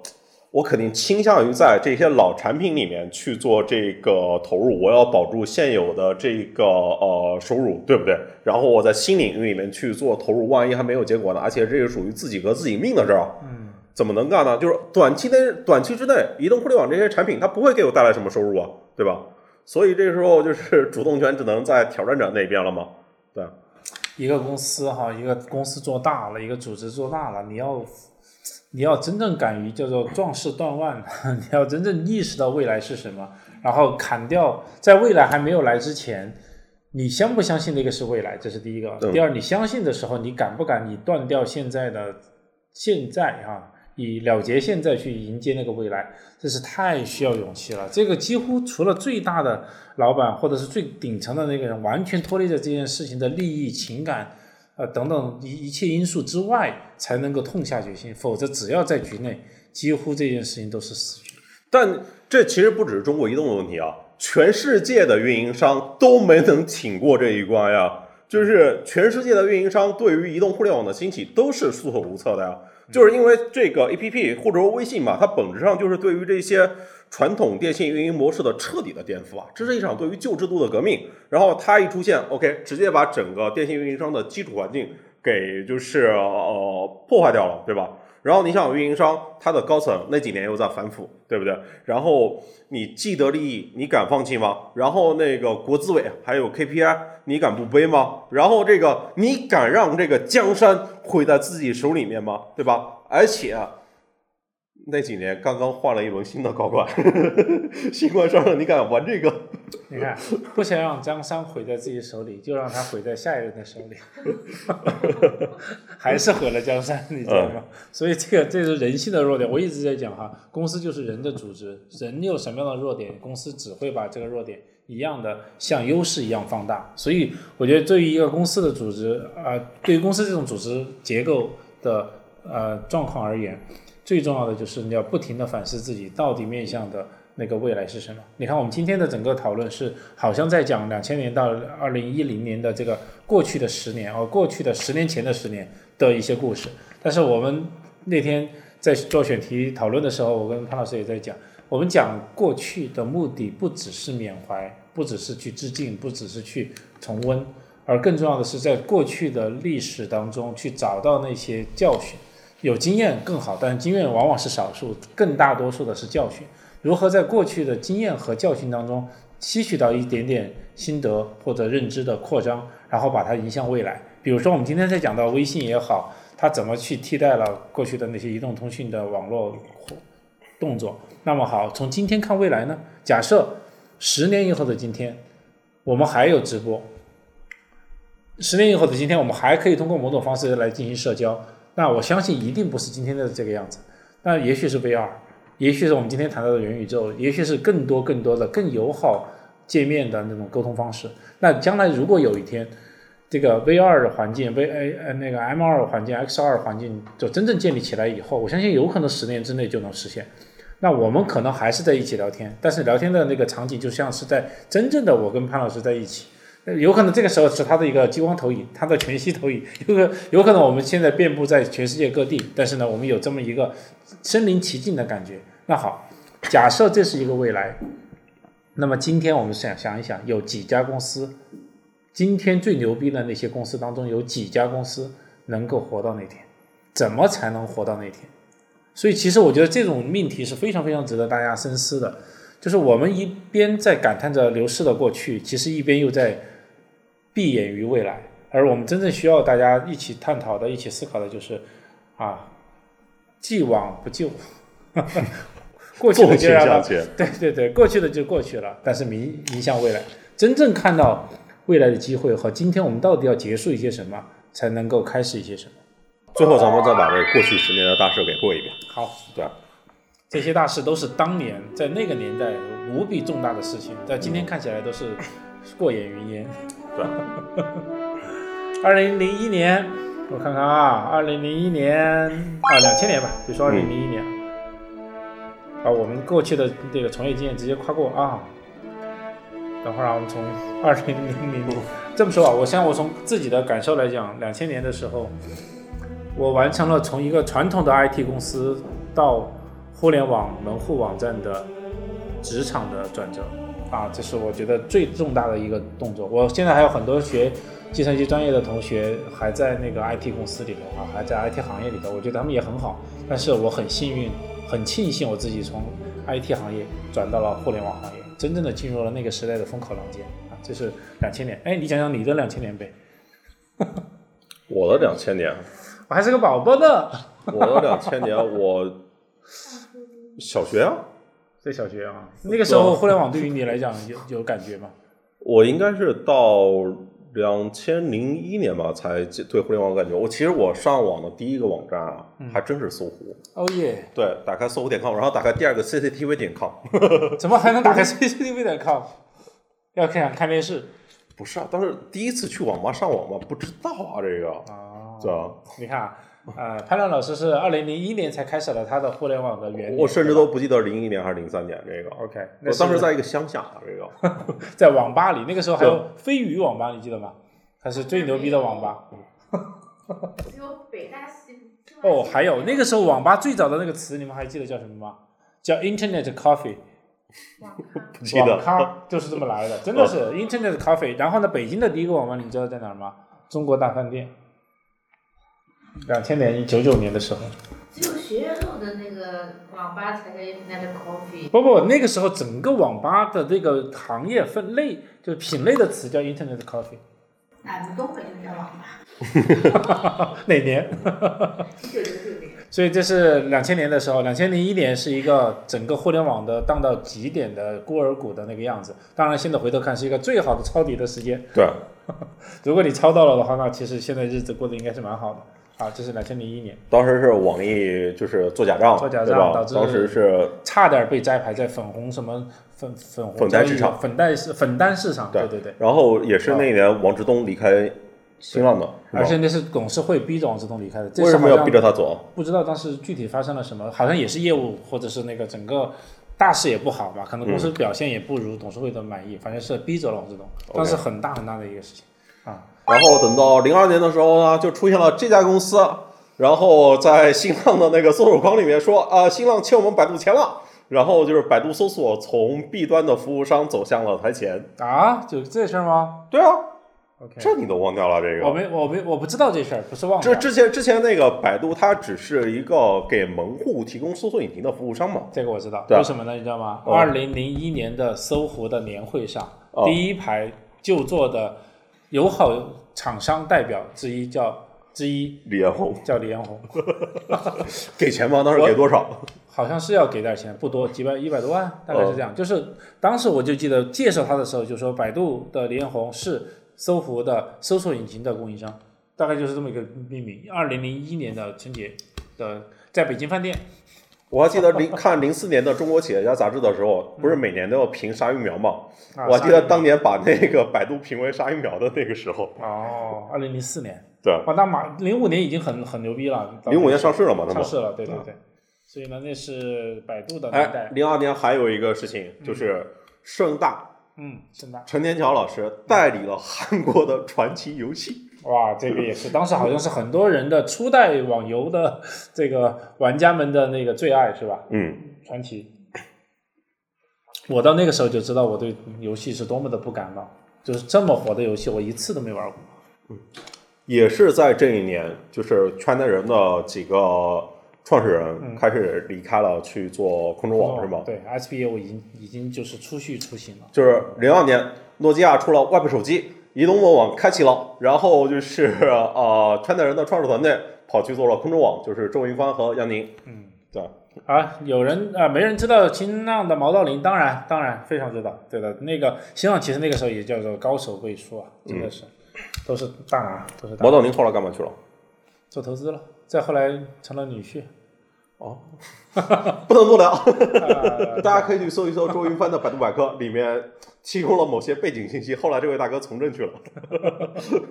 我肯定倾向于在这些老产品里面去做这个投入，我要保住现有的这个呃收入，对不对？然后我在新领域里面去做投入，万一还没有结果呢？而且这个属于自己革自己命的事儿，嗯，怎么能干呢？就是短期内短期之内，移动互联网这些产品它不会给我带来什么收入啊，对吧？所以这个时候就是 主动权只能在挑战者那边了嘛，对。一个公司哈，一个公司做大了，一个组织做大了，你要你要真正敢于叫做壮士断腕，你要真正意识到未来是什么，然后砍掉在未来还没有来之前，你相不相信那个是未来，这是第一个。嗯第二，你相信的时候，你敢不敢你断掉现在的现在啊、以了结现在去迎接那个未来，这是太需要勇气了。这个几乎除了最大的老板或者是最顶层的那个人，完全脱离了这件事情的利益、情感，呃等等一一切因素之外，才能够痛下决心。否则，只要在局内，几乎这件事情都是死局。但这其实不只是中国移动的问题啊，全世界的运营商都没能挺过这一关呀。就是全世界的运营商对于移动互联网的兴起都是束手无策的呀。就是因为这个 A P P 或者说微信嘛，它本质上就是对于这些传统电信运营模式的彻底的颠覆啊，这是一场对于旧制度的革命。然后它一出现，OK，直接把整个电信运营商的基础环境给就是呃破坏掉了，对吧？然后你想，运营商他的高层那几年又在反腐，对不对？然后你既得利益，你敢放弃吗？然后那个国资委还有 KPI，你敢不背吗？然后这个你敢让这个江山毁在自己手里面吗？对吧？而且那几年刚刚换了一轮新的高管，新官上任，你敢玩这个？你看，不想让江山毁在自己手里，就让他毁在下一任的手里，还是毁了江山，你知道吗？所以这个这是人性的弱点。我一直在讲哈，公司就是人的组织，人有什么样的弱点，公司只会把这个弱点一样的像优势一样放大。所以我觉得对于一个公司的组织啊、对于公司这种组织结构的呃状况而言，最重要的就是你要不停的反思自己到底面向的那个未来是什么。你看，我们今天的整个讨论是好像在讲两千年到二零一零年的这个过去的十年，哦，过去的十年前的十年的一些故事。但是我们那天在做选题讨论的时候，我跟潘老师也在讲，我们讲过去的目的不只是缅怀，不只是去致敬，不只是去重温，而更重要的是在过去的历史当中去找到那些教训。有经验更好，但是经验往往是少数，更大多数的是教训。如何在过去的经验和教训当中吸取到一点点心得或者认知的扩张，然后把它迎向未来。比如说，我们今天在讲到微信也好，它怎么去替代了过去的那些移动通讯的网络动作。那么好，从今天看未来呢？假设十年以后的今天，我们还有直播，十年以后的今天，我们还可以通过某种方式来进行社交。那我相信一定不是今天的这个样子，那也许是 VR，也许是我们今天谈到的元宇宙，也许是更多更多的更友好界面的那种沟通方式。那将来如果有一天，这个 VR 的环境、V A 呃那个 MR 环境、XR 环境就真正建立起来以后，我相信有可能十年之内就能实现。那我们可能还是在一起聊天，但是聊天的那个场景就像是在真正的我跟潘老师在一起。有可能这个时候是它的一个激光投影，它的全息投影，有可有可能我们现在遍布在全世界各地，但是呢，我们有这么一个身临其境的感觉。那好，假设这是一个未来，那么今天我们想想一想，有几家公司，今天最牛逼的那些公司当中，有几家公司能够活到那天？怎么才能活到那天？所以，其实我觉得这种命题是非常非常值得大家深思的。就是我们一边在感叹着流逝的过去，其实一边又在闭眼于未来，而我们真正需要大家一起探讨的、一起思考的，就是啊，既往不咎，过去的就让它向前。对对对，过去的就过去了，但是明迎向未来，真正看到未来的机会和今天我们到底要结束一些什么，才能够开始一些什么。最后，咱们再把这过去十年的大事给过一遍。好，对，这些大事都是当年在那个年代无比重大的事情，在今天看起来都是过眼云烟。对，二零零一年，我看看啊，二零零一年啊，两千年吧，就说二零零一年，把我们过去的这个从业经验直接跨过啊。等会儿啊，我们从二零零零这么说啊，我像我从自己的感受来讲，两千年的时候，我完成了从一个传统的 IT 公司到互联网门户网站的职场的转折啊，这是我觉得最重大的一个动作。我现在还有很多学计算机专业的同学还在那个 IT 公司里头啊，还在 IT 行业里头，我觉得他们也很好。但是我很幸运，很庆幸我自己从 IT 行业转到了互联网行业，真正的进入了那个时代的风口浪尖啊！这是两千年，哎，你讲讲你的两千年呗？我的两千年，我还是个宝宝呢，我的两千年，我小学啊，在小学啊，那个时候互联网对于你来讲有有感觉吗？我应该是到两千零一年吧，才对互联网有感觉。我其实我上网的第一个网站啊，还真是搜狐。哦耶，对，打开搜狐点 com，然后打开第二个 CCTV 点 com。怎么还能打开 CCTV 点 com？要看看电视不是啊，当时第一次去网吧上网嘛，不知道啊这个。啊对啊，你看啊，呃，潘亮老师是二零零一年才开始了他的互联网的原点，我甚至都不记得零一年还是零三年这个。OK 那我当时在一个乡下，啊这个 在网吧里，那个时候还有飞鱼网吧，你记得吗？还是最牛逼的网吧。只有北大西哦，还有那个时候网吧最早的那个词，你们还记得叫什么吗？叫 Internet Coffee。不记得网。咖就是这么来的，真的是 Internet Coffee。然后呢，北京的第一个网吧，你知道在哪儿吗？中国大饭店。两千年九九年的时候，只有学院路的那个网吧才叫 Internet Coffee。不不，那个时候整个网吧的这个行业分类，就是品类的词叫 Internet Coffee。俺们东北就叫网吧，哪年？一九九九年。所以这是两千年的时候，两千零一年是一个整个互联网的荡到极点的孤儿谷的那个样子。当然，现在回头看是一个最好的抄底的时间。对，如果你抄到了的话，那其实现在日子过得应该是蛮好的。啊，这是两千零一年，当时是网易就是做假账，做假账导致当时是差点被摘牌在粉红什么粉粉红粉单市场粉单市粉单市场，对对对。然后也是那一年王志东离开新浪的，而且那是董事会逼着王志东离开的，为什么要逼着他走？不知道当时具体发生了什么，好像也是业务或者是那个整个大势也不好吧，可能公司表现也不如董事会的满意，反正是逼走了王志东，当时很大很大的一个事情啊。然后等到零二年的时候呢，就出现了这家公司，然后在新浪的那个搜索框里面说啊、新浪欠我们百度钱了。然后就是百度搜索从 B 端的服务商走向了台前。啊，就这事儿吗对啊，？OK，这你都忘掉了这个？我没我没我不知道这事儿，不是忘了这。之前之前那个百度，它只是一个给门户提供搜索引擎的服务商嘛。这个我知道，为什么呢？你知道吗？哦二零零一年的搜狐的年会上，哦第一排就坐的友好厂商代表之一叫之一李彦宏叫李彦宏，给钱吗？当时给多少？好像是要给点钱，不多，几百一百多万，大概是这样。就是当时我就记得介绍他的时候就说，百度的李彦宏是搜狐的搜索引擎的供应商，大概就是这么一个命名。二零零一年的春节的在北京饭店，我还记得零看零四年的《中国企业家》杂志的时候，不是每年都要评沙鱼苗嘛？啊我还记得当年把那个百度评为沙鱼苗的那个时候，哦，二零零四年，对，哇，那马零五年已经很很牛逼了，零五年上市了嘛，他们。上市了，对对对。所以呢，那是百度的年哎代，，零二年还有一个事情就是盛大嗯，盛大，陈天桥老师代理了韩国的传奇游戏。哇，这个也是，当时好像是很多人的初代网游的这个玩家们的那个最爱，是吧？嗯，传奇。我到那个时候就知道我对游戏是多么的不感冒，就是这么火的游戏，我一次都没玩过。嗯也是在这一年，就是圈内人的几个创始人开始离开了，去做空中网，是吗？嗯对，SBA 我已经已经就是出续出行了。就是零二年，诺基亚出了 Web 手机，移动物网开启了，然后就是 呃，圈内人的创始团队跑去做了空中网，就是周云帆和杨宁。嗯，对，啊，有人啊、没人知道新浪的毛道林，当然当然非常知道，对的，那个新浪其实那个时候也叫做高手辈出啊，真的是、都是大拿，都是大拿毛道林后来干嘛去了？做投资了，再后来成了女婿。不能多聊，啊 大家可以去搜一搜周云帆的百度百科，里面提供了某些背景信息。后来这位大哥从政去了，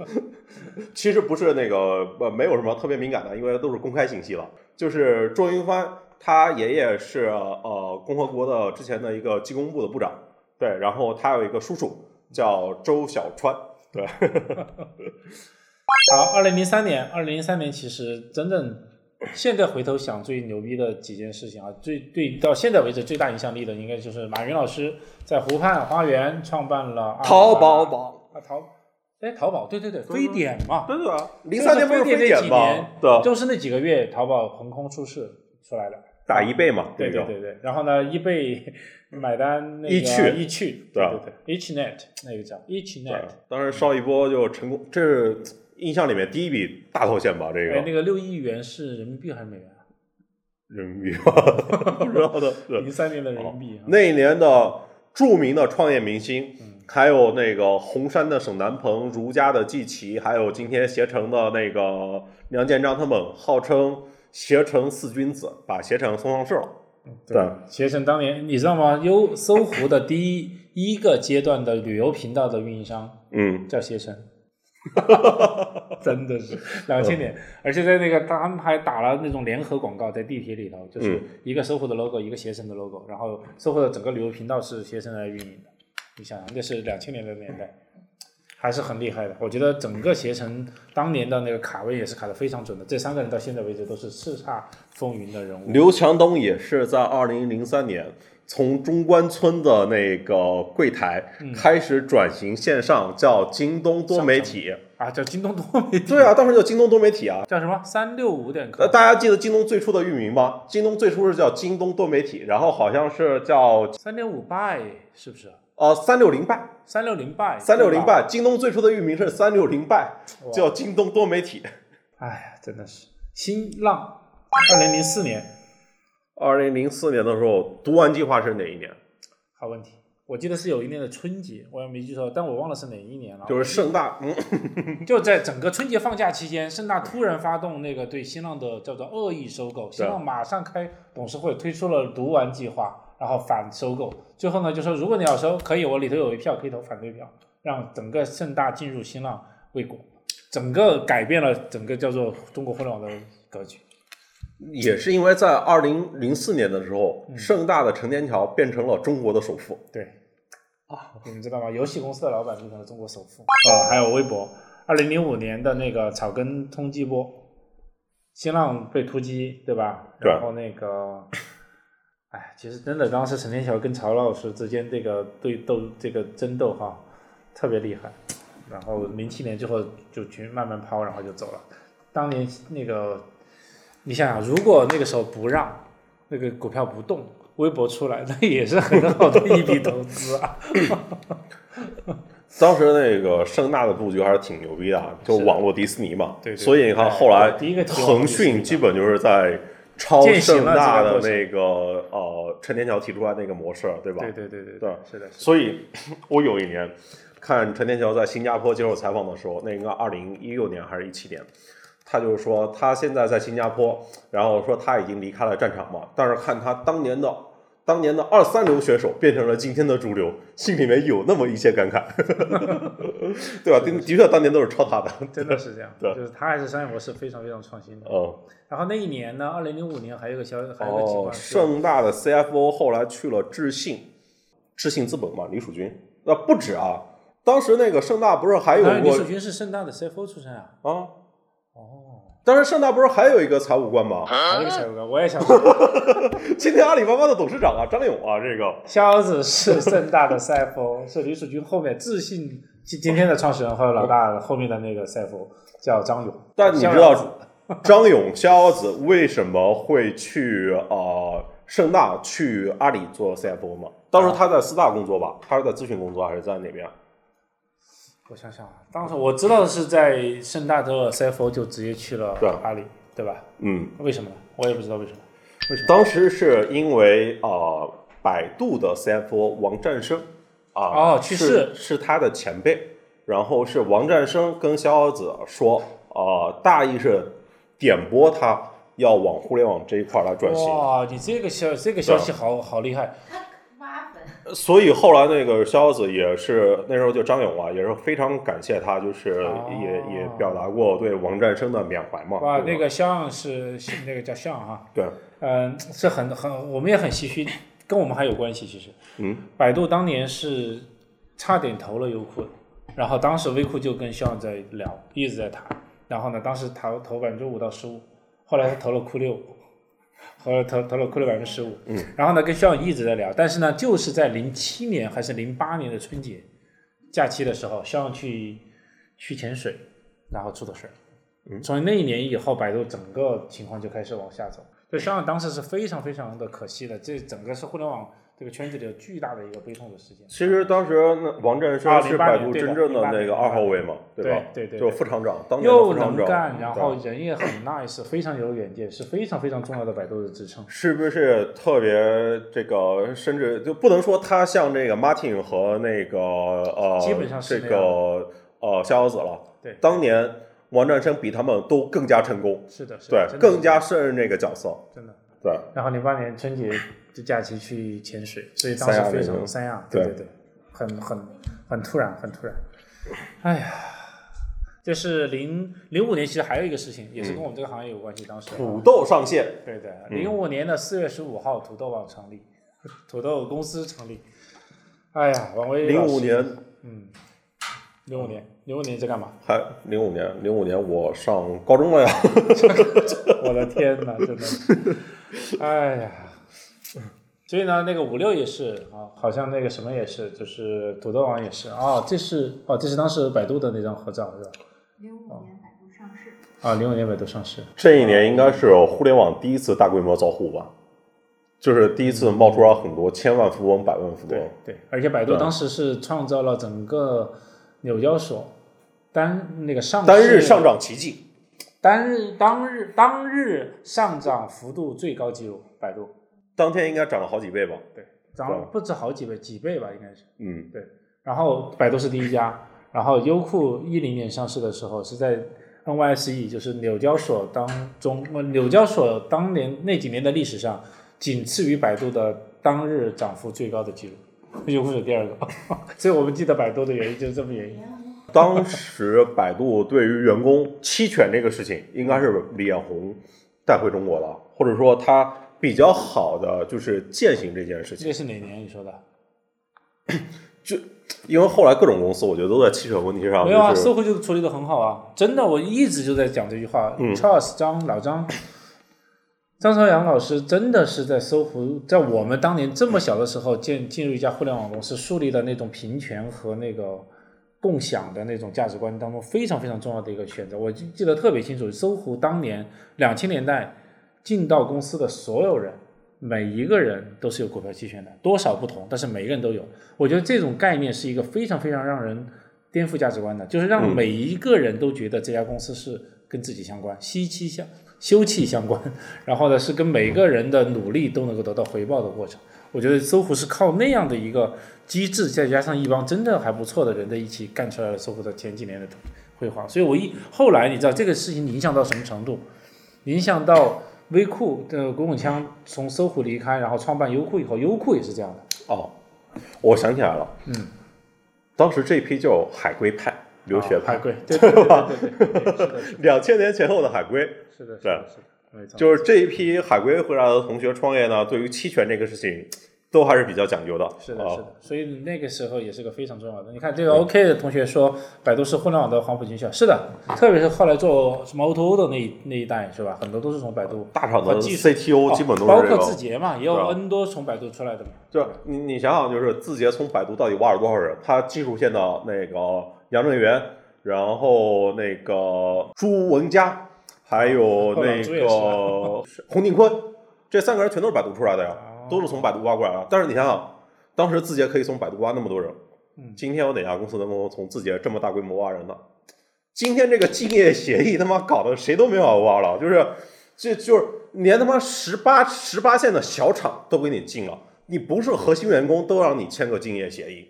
其实不是那个呃，没有什么特别敏感的，因为都是公开信息了。就是周云帆他爷爷是呃共和国的之前的一个技工部的部长，对，然后他有一个叔叔叫周小川，对，好，二零零三年，二零零三年其实真正现在回头想最牛逼的几件事情啊，最对到现在为止最大影响力的，应该就是马云老师在湖畔花园创办了淘宝宝，啊淘，哎淘宝对对对，非典嘛，对对啊，零三年不是非典那几年？，对，就是那几个月淘宝横空出世出来的。打一倍嘛，对对对对，然后呢，一倍买单那个易趣易趣，对啊对对对，EachNet 那个叫 EachNet，当时烧一波就成功，这是印象里面第一笔大头线吧？这哎，那个个六亿元是人民币还是美元啊？人民币吧，不知道的。是 零三年的人民币啊。那一年的著名的创业明星，嗯还有那个红杉的沈南鹏、儒家的季琦，还有今天携程的那个梁建章，他们号称携程四君子，把携程送上市了。对，携程当年你知道吗？优搜狐的第一一个阶段的旅游频道的运营商嗯，叫携程，真的是两千年，而且在那个他们还打了那种联合广告，在地铁里头，就是嗯一个搜狐的 logo，一个携程的 logo，然后搜狐的整个旅游频道是携程来运营的。你想想，那是两千年的年代，还是很厉害的。我觉得整个携程当年的那个卡位也是卡的非常准的，这三个人到现在为止都是叱咤风云的人物。刘强东也是在二零零三年从中关村的那个柜台嗯开始转型线上，叫京东多媒体。啊，叫京东多媒体，对啊，当时叫京东多媒体啊。叫什么三六五点 com 呃，大家记得京东最初的域名吗？京东最初是叫京东多媒体，然后好像是叫三点五 by 是不是？呃三六零 by，三六零 by 三六零 by，京东最初的域名是三六零 by，叫京东多媒体。哎呀，真的是新浪二零零四年，二零零四年的时候，读完计划是哪一年？好问题，我记得是有一年的春节，我也没记错，但我忘了是哪一年了。就是盛大，嗯，就在整个春节放假期间，盛大突然发动那个对新浪的叫做恶意收购，新浪马上开董事会推出了读完计划，然后反收购。最后呢，就说如果你要收，可以，我里头有一票可以投反对票，让整个盛大进入新浪未果，整个改变了整个叫做中国互联网的格局。也是因为在二零零四年的时候，嗯盛大的陈天桥变成了中国的首富。对，啊，你们知道吗？游戏公司的老板变成了中国首富。呃，还有微博，二零零五年的那个草根冲击波，新浪被突击，对吧？对然后那个，哎，其实真的当时陈天桥跟曹老师之间这个对斗这个争斗哈，特别厉害。然后零七年之后就全慢慢抛，然后就走了。当年那个，你想想，如果那个时候不让那个股票不动，微博出来，那也是很好的一笔投资啊。当时那个盛大的布局还是挺牛逼的，啊，就网络迪士尼嘛。对对所以你看哎后来腾讯基本就是在抄践行了盛大的那个呃陈天桥提出来那个模式，对吧？对对对对对。所以，我有一年看陈天桥在新加坡接受采访的时候，那应该二零一六年还是一七年，他就是说他现在在新加坡，然后说他已经离开了战场嘛，但是看他当年的当年的二三流选手变成了今天的主流，心里面有那么一些感慨，对吧？的的确当年都是抄他的，真的是这样，对就是他还是商业模式非常非常创新的。嗯，然后那一年呢，二零零五年还有个小，还有个情哦，况是，盛大的 CFO 后来去了智信，智信资本嘛，李蜀军，那不止啊。当时那个盛大不是还有过李蜀军是盛大的 CFO 出身啊。啊？哦，当时盛大不是还有一个财务官吗？还有一个财务官，我也想说，今天阿里巴巴的董事长啊，张勇啊，这个肖子是盛大的 CFO，是李蜀军后面自信今今天的创始人和老大后面的那个 CFO 叫张勇。但你知道张勇 逍遥子为什么会去呃盛大去阿里做 CFO 吗？当时他在四大工作吧，他是在咨询工作还是在哪边？我想想啊，当时我知道的是在盛大的 CFO 就直接去了对阿里，对吧？嗯，为什么呢？我也不知道为什么。为什么？当时是因为呃百度的 CFO 王占生啊、哦去世是是他的前辈，然后是王占生跟逍遥子说，呃，大意是点拨他要往互联网这一块来转型。哇，你这个消这个消息好好厉害。所以后来那个逍遥子也是那时候就张勇啊，也是非常感谢他，就是哦。也、也表达过对王占生的缅怀嘛。哇，那个像是是那个叫像哈，对，嗯，是很很，我们也很唏嘘，跟我们还有关系。其实，嗯，百度当年是差点投了优酷，然后当时微库就跟肖战在聊，一直在谈，然后呢，当时投投百分之五到十五，后来他投了酷六，后来投投了亏了百分之十五，嗯，然后呢，跟肖勇一直在聊，但是呢，就是在零七年还是零八年的春节假期的时候，肖勇去去潜水，然后出的事儿。从那一年以后，百度整个情况就开始往下走。就肖勇当时是非常非常的可惜的，这整个是互联网这个圈子里有巨大的一个悲痛的事件。其实当时那王振声是08百度真正的那个二号位嘛，对吧？对对对就副厂长，当年副厂长。能干，然后人也很 nice，非常有远见，是非常非常重要的百度的支撑。是不是特别这个，甚至就不能说他像这个 Martin 和那个呃，基本上是这那个呃逍遥子了。对当年王占生比他们都更加成功，是的，是的对，更加胜任那个角色，真的。对。然后零八年春节的假期去潜水，所以当时非常三亚，对对对对，很很很突然，很突然。哎呀，就是零零五年，其实还有一个事情，也是跟我们这个行业有关系。当时土豆上线，对对，嗯零五年的四月十五号，土豆网成立，土豆公司成立。哎呀，王威零五年嗯，零五年，零五年在干嘛？还零五年，零五年我上高中了呀。我的天哪，真的是，哎呀，所以呢，那个五六也是啊，好像那个什么也是，就是土豆网也是。哦，这是哦，这是当时百度的那张合照是吧？零五年百度上市，啊，零五年百度上市，这一年应该是互联网第一次大规模造户吧，就是第一次冒出来很多千万富翁、百万富翁。对，而且百度当时是创造了整个纽交所单那个上单日上涨奇迹，单日当日当日上涨幅度最高记录，百度当天应该涨了好几倍吧？对涨了不止好几倍，几倍吧应该是。嗯，对然后百度是第一家，然后优酷一零年上市的时候是在 NYSE，就是纽交所当中，呃纽交所当年那几年的历史上仅次于百度的当日涨幅最高的记录，优酷是第二个，所以我们记得百度的原因就是这么原因。当时百度对于员工期权这个事情，应该是李彦宏带回中国了，或者说他比较好的就是践行这件事情这。是哪年你说的？就因为后来各种公司，我觉得都在期权问题上没有啊，搜狐就处理的很好啊，真的，我一直就在讲这句话。嗯 Charles 张老张 张朝阳老师真的是在搜狐，在我们当年这么小的时候进进入一家互联网公司，树立的那种平权和那个共享的那种价值观当中非常非常重要的一个选择。我记记得特别清楚，搜狐当年两千年代进到公司的所有人。每一个人都是有股票期权的，多少不同，但是每一个人都有。我觉得这种概念是一个非常非常让人颠覆价值观的，就是让嗯每一个人都觉得这家公司是跟自己相关、息息相休戚相关，然后呢是跟每个人的努力都能够得到回报的过程。我觉得搜狐是靠那样的一个机制，再加上一帮真的还不错的人的一起干出来了搜狐的前几年的辉煌。所以我一后来你知道这个事情影响到什么程度？影响到微库的滚滚枪从搜狐离开，然后创办优酷以后，优酷也是这样的。哦，我想起来了，嗯，当时这批叫海归派、留学派，海归，对对对两千年前后的海归，是的，是的，是的，没错，就是这一批海归回来的同学创业呢，对于期权这个事情都还是比较讲究的。是的，啊是的，所以那个时候也是个非常重要的。你看这个 OK 的同学说，百度是互联网的黄埔军校，是的，特别是后来做什么 O2O 的那一那一代，是吧？很多都是从百度大厂的 CTO 基本都包括是这个。字节嘛，也有 N 多从百度出来的嘛。就你你想想，就是字节从百度到底挖了多少人？他技术线的那个杨正元，然后那个朱文佳，还有那个洪定坤，这三个人全都是百度出来的呀，哦都是从百度挖过来的。但是你想想，当时字节可以从百度挖那么多人，嗯今天有哪家公司能够从字节这么大规模挖人呢？今天这个竞业协议他妈搞得谁都没法挖了，就是这就是连他妈十八十八线的小厂都给你禁了，你不是核心员工都让你签个竞业协议。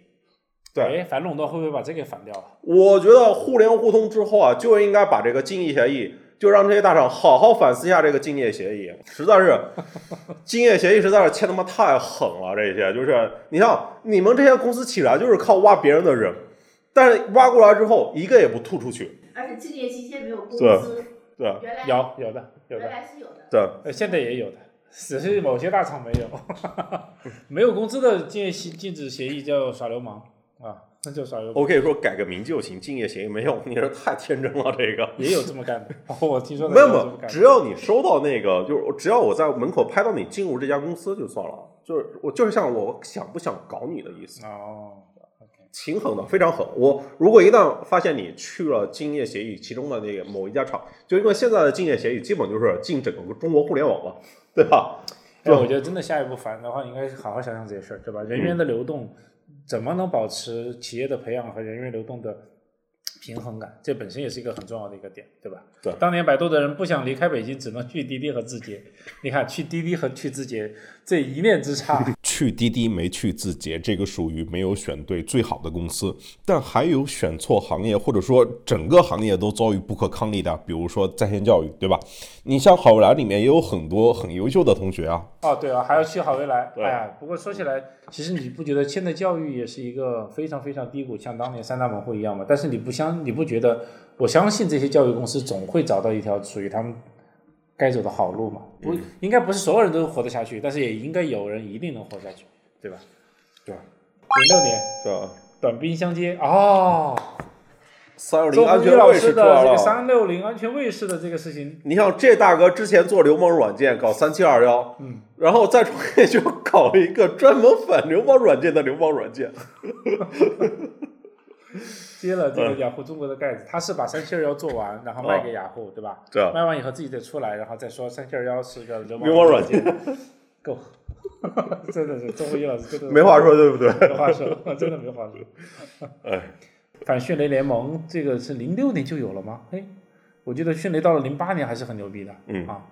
对，哎，反垄断会不会把这个反掉了？我觉得互联互通之后啊，就应该把这个竞业协议，就让这些大厂好好反思一下这个竞业协议，实在是 竞业协议实在是签他妈太狠了，这些就是你像你们这些公司起来就是靠挖别人的人，但是挖过来之后一个也不吐出去，而且竞业期间没有工对资，对原来有有的有原，来是有的。对。呃，现在也有的，只是某些大厂没有，没有工资的竞业协禁止协议叫耍流氓啊，那就耍流氓。我可以说改个名就行，竞业协议没用，你这太天真了，这个。也有这么干的，哦我听说的没有没有，也这么只要你收到那个，就是只要我在门口拍到你进入这家公司就算了，就是我就是像我想不想搞你的意思，哦，OK，挺狠的，非常狠。我如果一旦发现你去了竞业协议其中的那个某一家厂，就因为现在的竞业协议基本就是进整个中国互联网嘛，对吧？对，我觉得真的下一步反的话，应该是好好想想这些事儿，对吧？人员的流动怎么能保持企业的培养和人员流动的平衡感？这本身也是一个很重要的一个点，对吧？对当年百度的人不想离开北京，只能去滴滴和字节。你看，去滴滴和去字节这一念之差，去滴滴没去字节，这个属于没有选对最好的公司，但还有选错行业，或者说整个行业都遭遇不可抗力的，比如说在线教育，对吧？你像好未来里面也有很多很优秀的同学啊，哦，对啊，还要去好未来。对哎呀，不过说起来，其实你不觉得现在教育也是一个非常非常低谷，像当年三大门户一样吗？但是你不相，你不觉得？我相信这些教育公司总会找到一条属于他们该走的好路嘛。不，应该不是所有人都活得下去，但是也应该有人一定能活下去，对吧？对。零六年对吧？短兵相接哦，三六零安全卫士的士出来了。这个三六零安全卫士的这个事情，你像这大哥之前做流氓软件搞三七二幺，嗯，然后再创业就搞了一个专门反流氓软件的流氓软件，接了这个嗯雅虎中国的盖子，他是把三七二幺做完，然后卖给雅虎，对吧？对啊卖完以后自己再出来，然后再说三七二幺是个流流氓软件，够，真的是周鸿祎老师真的没话说，对不对？没话说，真的没话说。哎，反迅雷联盟这个是零六年就有了吗？哎，我记得迅雷到了零八年还是很牛逼的。嗯啊，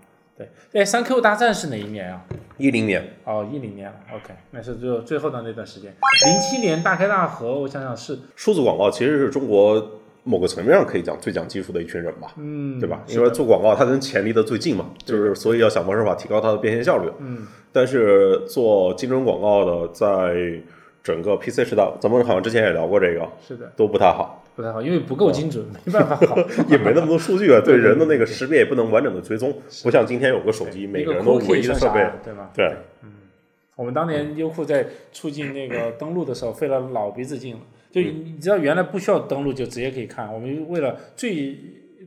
对。哎，三 Q 大战是哪一年啊？一零年，哦，一零年，OK，那是最后最后的那段时间。零七年大开大合，我想想是，数字广告其实是中国某个层面上可以讲最讲技术的一群人吧，嗯，对吧？因为做广告它跟钱离得最近嘛，就是所以要想方设法提高它的变现效率。嗯，但是做精准广告的，在整个 PC 时代，咱们好像之前也聊过这个，是的，都不太好，不太好，因为不够精准，没办法好，也没那么多数据啊，对人的那个识别也不能完整的追踪，不像今天有个手机，每个个人都唯一的设备。对吧？对，嗯。我们当年优酷在促进那个登录的时候费了老鼻子劲了，就你知道原来不需要登录就直接可以看，我们为了最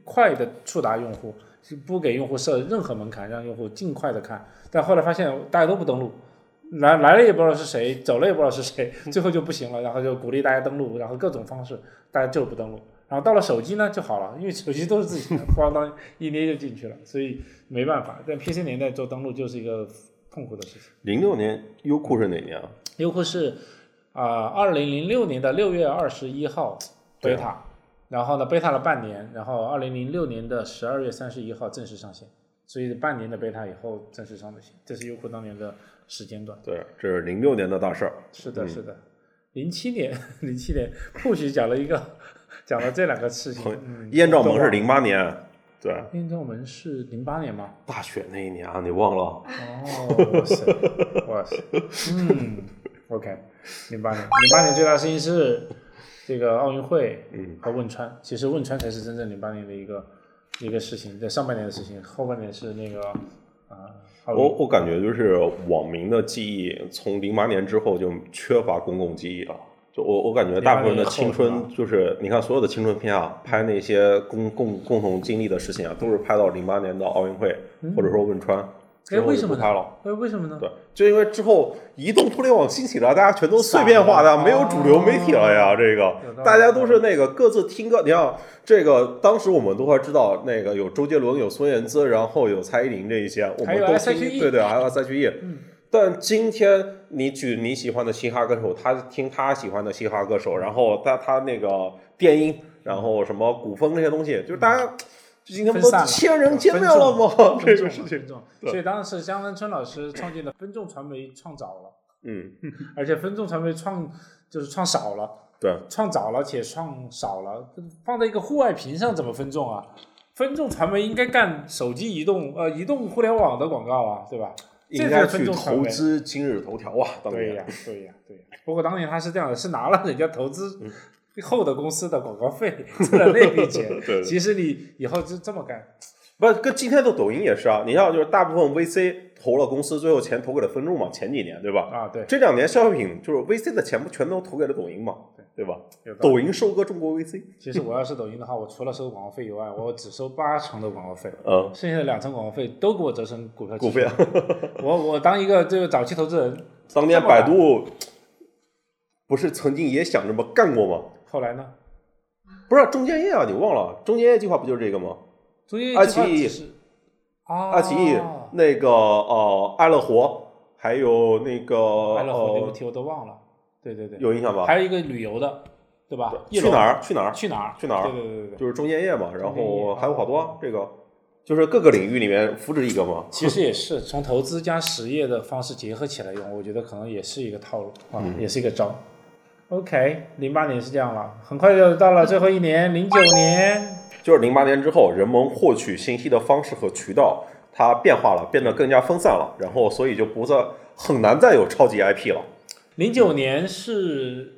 快的触达用户，是不给用户设任何门槛，让用户尽快的看。但后来发现大家都不登录，来来了也不知道是谁，走了也不知道是谁，最后就不行了，然后就鼓励大家登录，然后各种方式大家就是不登录。然后到了手机呢就好了，因为手机都是自己的，咣当一捏就进去了，所以没办法。在 PC 年代做登录就是一个痛苦的事情。零六年优酷是哪年啊？优酷是啊，二零零六年的六月二十一号对 beta，然后呢 beta 了半年，然后二零零六年的十二月三十一号正式上线，所以半年的 beta 以后正式上的线，这是优酷当年的时间段。对，这是零六年的大事儿。是的，是的。零七年，零七年或许讲了一个，讲了这两个事情。嗯，燕赵盟是都零八年，对，艳照门是零八年吗？大选那一年啊，你忘了？哦，哇塞，哇塞，嗯，OK，零八年，零八年最大的事情是这个奥运会，嗯，和汶川。其实汶川才是真正零八年的一个一个事情，在上半年的事情，后半年是那个我我感觉就是网民的记忆，从零八年之后就缺乏公共记忆了。就我我感觉大部分的青08年以春就是，你看所有的青春片啊，拍那些共共共同经历的事情啊，都是拍到零八年的奥运会或者说汶川之哎，为什么呢就不拍了。？哎，为什么呢？对，就因为之后移动互联网兴起了，大家全都碎片化的，没有主流媒体了呀。这个大家都是那个各自听歌。你像这个，当时我们都还知道，那个有周杰伦，有孙燕姿，然后有蔡依林这一些，我们都听。对对，还有 S.H.E。嗯但今天你举你喜欢的嘻哈歌手，他听他喜欢的嘻哈歌手，然后他他那个电音，然后什么古风那些东西，就是大家就今天不都千人千面了吗？这个事众，所以当时江南春老师创建的分众传媒创早了，嗯，而且分众传媒创就是创少了。对，创早了且创少了，放在一个户外屏上怎么分众啊？分众传媒应该干手机移动呃移动互联网的广告啊，对吧？应该去众。投资今日头条啊，当年对呀，对呀，对呀。不过当年他是这样的，是拿了人家投资后的公司的广告费 挣了那笔钱。对其实你以后就这么干，不跟今天的抖音也是啊，你像就是大部分 VC 投了公司，最后钱投给了分众嘛，前几年对吧？啊，对，这两年消费品就是 VC 的钱不全都投给了抖音嘛，对吧？有道理抖音收割中国 VC，其实我要是抖音的话，我除了收广告费以外，我只收八成的广告费，嗯，剩下的两成广告费都给我折成股票期股票权。我我当一个这个早期投资人，当年百度不是曾经也想这么干过吗？后来呢，不是中建业啊，你忘了中建业计划不就是这个吗？中间爱奇艺只是啊，爱奇艺那个呃爱乐活，还有那个爱乐活那个呃题我都忘了，对对对，有印象吧？还有一个旅游的，对吧？去哪儿？去哪儿？去哪儿？去哪儿对对对对对。就是中建业嘛，然后还有好多啊这个，就是各个领域里面扶持一个嘛。其实也 是从投资加实业的方式结合起来用，我觉得可能也是一个套路啊，嗯也是一个招。OK，零八年是这样了，很快就到了最后一年，零九年。就是零八年之后，人们获取信息的方式和渠道它变化了，变得更加分散了，然后所以就不再很难再有超级 IP 了。零九年是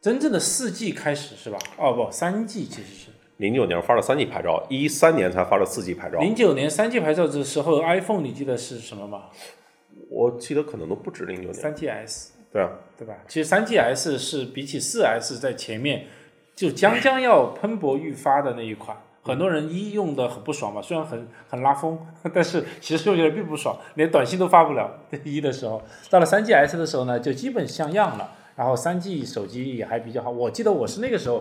真正的四 G 开始是吧？哦不，三 G 其实是。零九年发了三 G 牌照，一三年才发了四 G 牌照。零九年三 G 牌照的时候，iPhone 你记得是什么吗？我记得可能都不止零九年。三 GS。对啊，对吧？其实三 GS 是比起四 S 在前面，就将将要喷薄欲发的那一款。很多人一用的很不爽嘛，虽然很很拉风，但是其实用起来并不爽，连短信都发不了。一的时候，到了三 GS 的时候呢，就基本像样了。然后三 G 手机也还比较好，我记得我是那个时候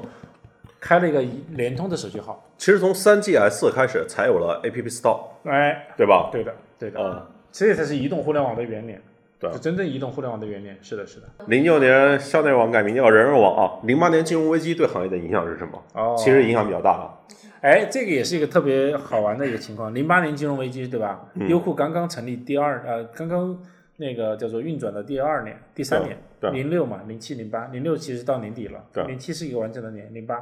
开了一个联通的手机号。其实从三 GS 开始才有了 App Store，哎，对吧？对的，对的，嗯，这才是移动互联网的元年。对就真正移动互联网的元年。是的，是的。零九年校内网改名叫人人网啊，零八年金融危机对行业的影响是什么？哦其实影响比较大啊。哎，这个也是一个特别好玩的一个情况。零八年金融危机，对吧？嗯优酷刚刚成立第二呃，刚刚那个叫做运转的第二年、第三年，对零六嘛，零七、零八，零六其实到年底了，对零七是一个完整的年，零八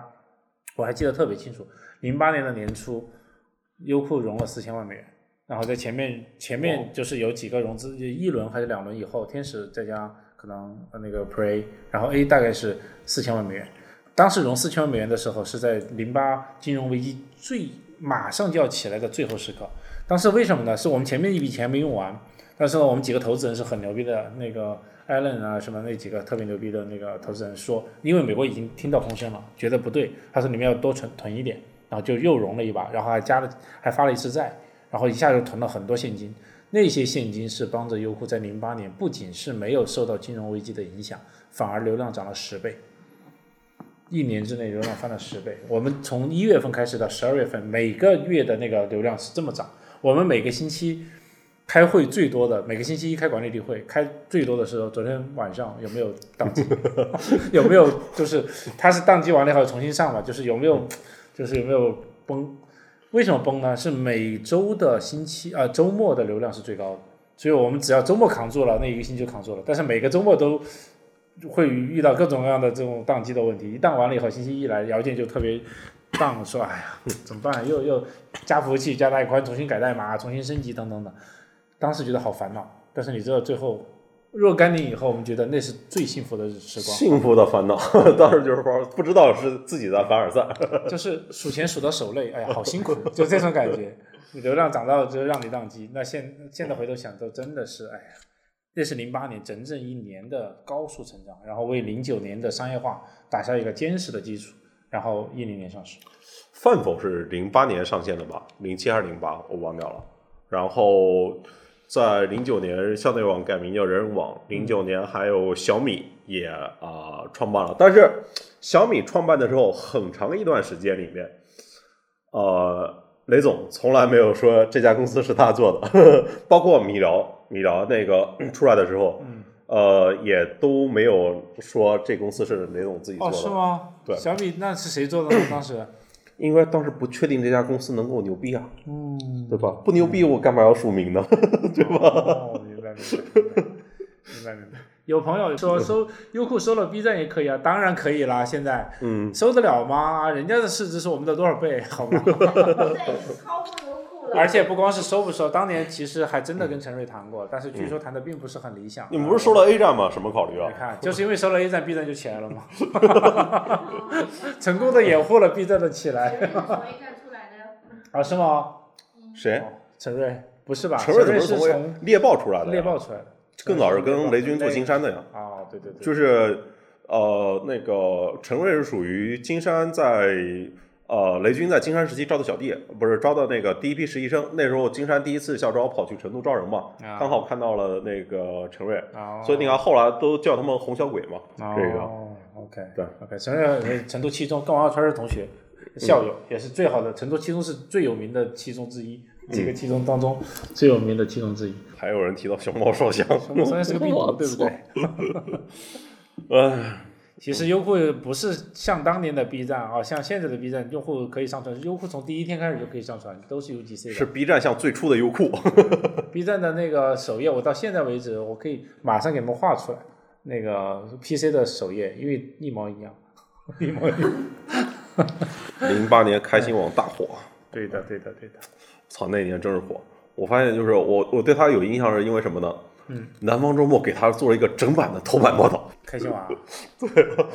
我还记得特别清楚。零八年的年初，优酷融了四千万美元，然后在前面前面就是有几个融资，就一轮还是两轮以后，天使再加可能呃那个 Pre，然后 A 大概是四千万美元。当时融四千万美元的时候，是在零八金融危机最马上就要起来的最后时刻。当时为什么呢？是我们前面一笔钱没用完，但是呢，我们几个投资人是很牛逼的，那个 Allen 啊什么那几个特别牛逼的那个投资人说，因为美国已经听到风声了，觉得不对，他说你们要多存囤一点，然后就又融了一把，然后还加了还发了一次债，然后一下就囤了很多现金。那些现金是帮着优酷在零八年不仅是没有受到金融危机的影响，反而流量涨了十倍。一年之内流量翻了十倍。我们从一月份开始到十二月份，每个月的那个流量是这么涨。我们每个星期开会最多的，每个星期一开管理例会，开最多的时候，昨天晚上有没有宕机？有没有就是它是宕机完了以后重新上嘛？就是有没有就是有没有崩？为什么崩呢？是每周的星期啊、周末的流量是最高的，所以我们只要周末扛住了，那一个星期就扛住了。但是每个周末都会遇到各种各样的这种宕机的问题，一宕完了以后，星期一来邮件就特别宕，说哎呀怎么办？又又加服务器、加带宽、重新改代码、重新升级等等等。当时觉得好烦恼，但是你知道最后若干年以后，我们觉得那是最幸福的时光。幸福的烦恼，当时就是说不知道是自己在凡尔赛。就是数钱数到手累，哎呀，好辛苦，就这种感觉。你流量涨到就让你宕机，那现现在回头想，都真的是，哎呀，那是零八年整整一年的高速成长，然后为零九年的商业化打下一个坚实的基础，然后一零年上市。饭否是零八年上线的吧？零七还是零八？我忘掉了。然后在零九年，校内网改名叫人人网。零九年还有小米也啊、创办了，但是小米创办的时候，很长一段时间里面，呃，雷总从来没有说这家公司是他做的，包括米聊米聊那个 出来的时候，呃，也都没有说这公司是雷总自己做哦，的。是吗？对小米那是谁做的呢？当时？因为当时不确定这家公司能够牛逼啊，嗯，对吧？不牛逼我干嘛要署名呢？对吧？哦，明白明白明白明白明白。有朋友说收优酷收了 B 站也可以啊，当然可以啦，现在嗯，收得了吗？人家的市值是我们的多少倍，好吗？这已经超过优酷了。而且不光是收不收，当年其实还真的跟陈瑞谈过，但是据说谈的并不是很理想。你们不是收了 A 站吗？什么考虑啊你？看，就是因为收了 A 站，B 站就起来了嘛，成功的掩护了 B 站的起谁来是从 A 站出来的？啊？是吗？谁？陈瑞不是吧？陈瑞是是从从猎豹出来的呀？猎豹出来的，更早是跟雷军做金山的呀。啊，对对对，就是呃，那个陈瑞是属于金山在呃雷军在金山时期招的小弟，不是招的那个第一批实习生。那时候金山第一次校招跑去成都招人嘛，啊刚好看到了那个陈瑞，啊，所以你看后来都叫他们红小鬼嘛。这个哦，OK，对，OK，陈瑞成都七中跟王小川是同学，校友，也是最好的，成都七中是最有名的七中之一，几个七中当中最有名的七中之一。还有人提到熊猫烧香，熊猫烧香是个病毒，对不对？哎，其实优酷不是像当年的 B 站啊，像现在的 B 站，用户可以上传，优酷从第一天开始就可以上传，都是 UGC 的。是 B 站像最初的优酷，B 站的那个首页，我到现在为止，我可以马上给你们画出来，那个 PC 的首页，因为一模一样，一模一样。零八年开心网大火，对的，对的，对的。操，那年真是火。我发现就是我我对他有印象是因为什么呢？嗯，南方周末给他做了一个整版的头版报道。开心网。对。OK。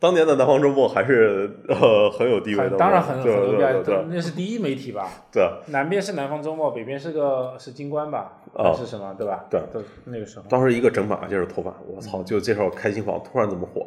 当年的南方周末还是呃很有地位的，当然很很对牛逼啊对对，那是第一媒体吧？对南边是南方周末，北边是个是京官吧？哦还是什么？对吧？对都那个时候。当时一个整版而且是头版，我操！就介绍开心网突然这么火，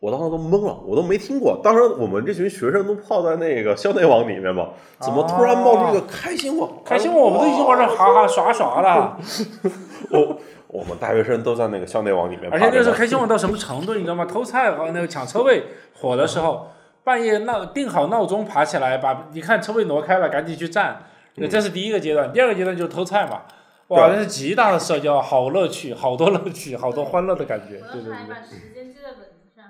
我当时都懵了，我都没听过。当时我们这群学生都泡在那个校内网里面嘛，怎么突然冒出一个开心网？开心网我们都已经往这哈哈耍耍了，我我们大学生都在那个校内网里面而且那时候开心网到什么程度，你知道吗？偷菜和那个抢车位火的时候，半夜闹定好闹钟爬起来，把你看车位挪开了，赶紧去占。嗯这是第一个阶段，第二个阶段就是偷菜嘛。哇，那是极大的社交，好乐趣，好多乐趣，好多欢乐的感觉。我对对把时间记在本子上，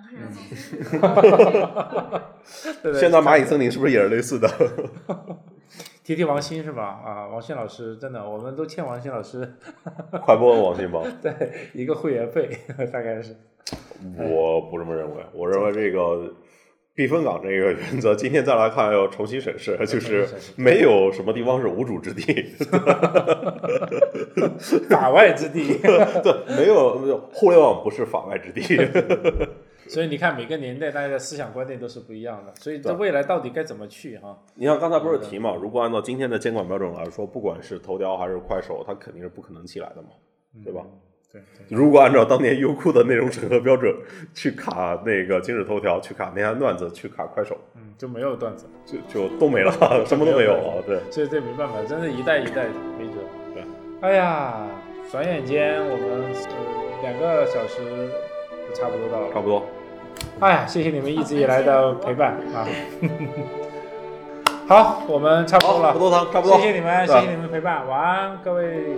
对对。现在蚂蚁森林是不是也是类似的？提提王鑫是吧？啊，王鑫老师真的，我们都欠王鑫老师 快播王鑫吧，对一个会员费，大概是。我不这么认为，我认为这个避风港这个原则，今天再来看要重新审视，就是没有什么地方是无主之地，法外之地。对，没有没有互联网不是法外之地，所以你看，每个年代大家的思想观念都是不一样的，所以这未来到底该怎么去哈？你像刚才不是提嘛，如果按照今天的监管标准来说，不管是头条还是快手，它肯定是不可能起来的嘛，对吧？对对如果按照当年优酷的内容审核标准去卡那个今日头条，去卡内涵段子，去卡快手，嗯，就没有段子，就就都没了，什么都没有了。对，所以这没办法，真是一代一代没辙。对，哎呀，转眼间我们呃两个小时就差不多到了。差不多。哎呀，谢谢你们一直以来的陪伴啊！好，我们差不多，了差不多。谢谢你们，谢谢你们陪伴，晚安，各位。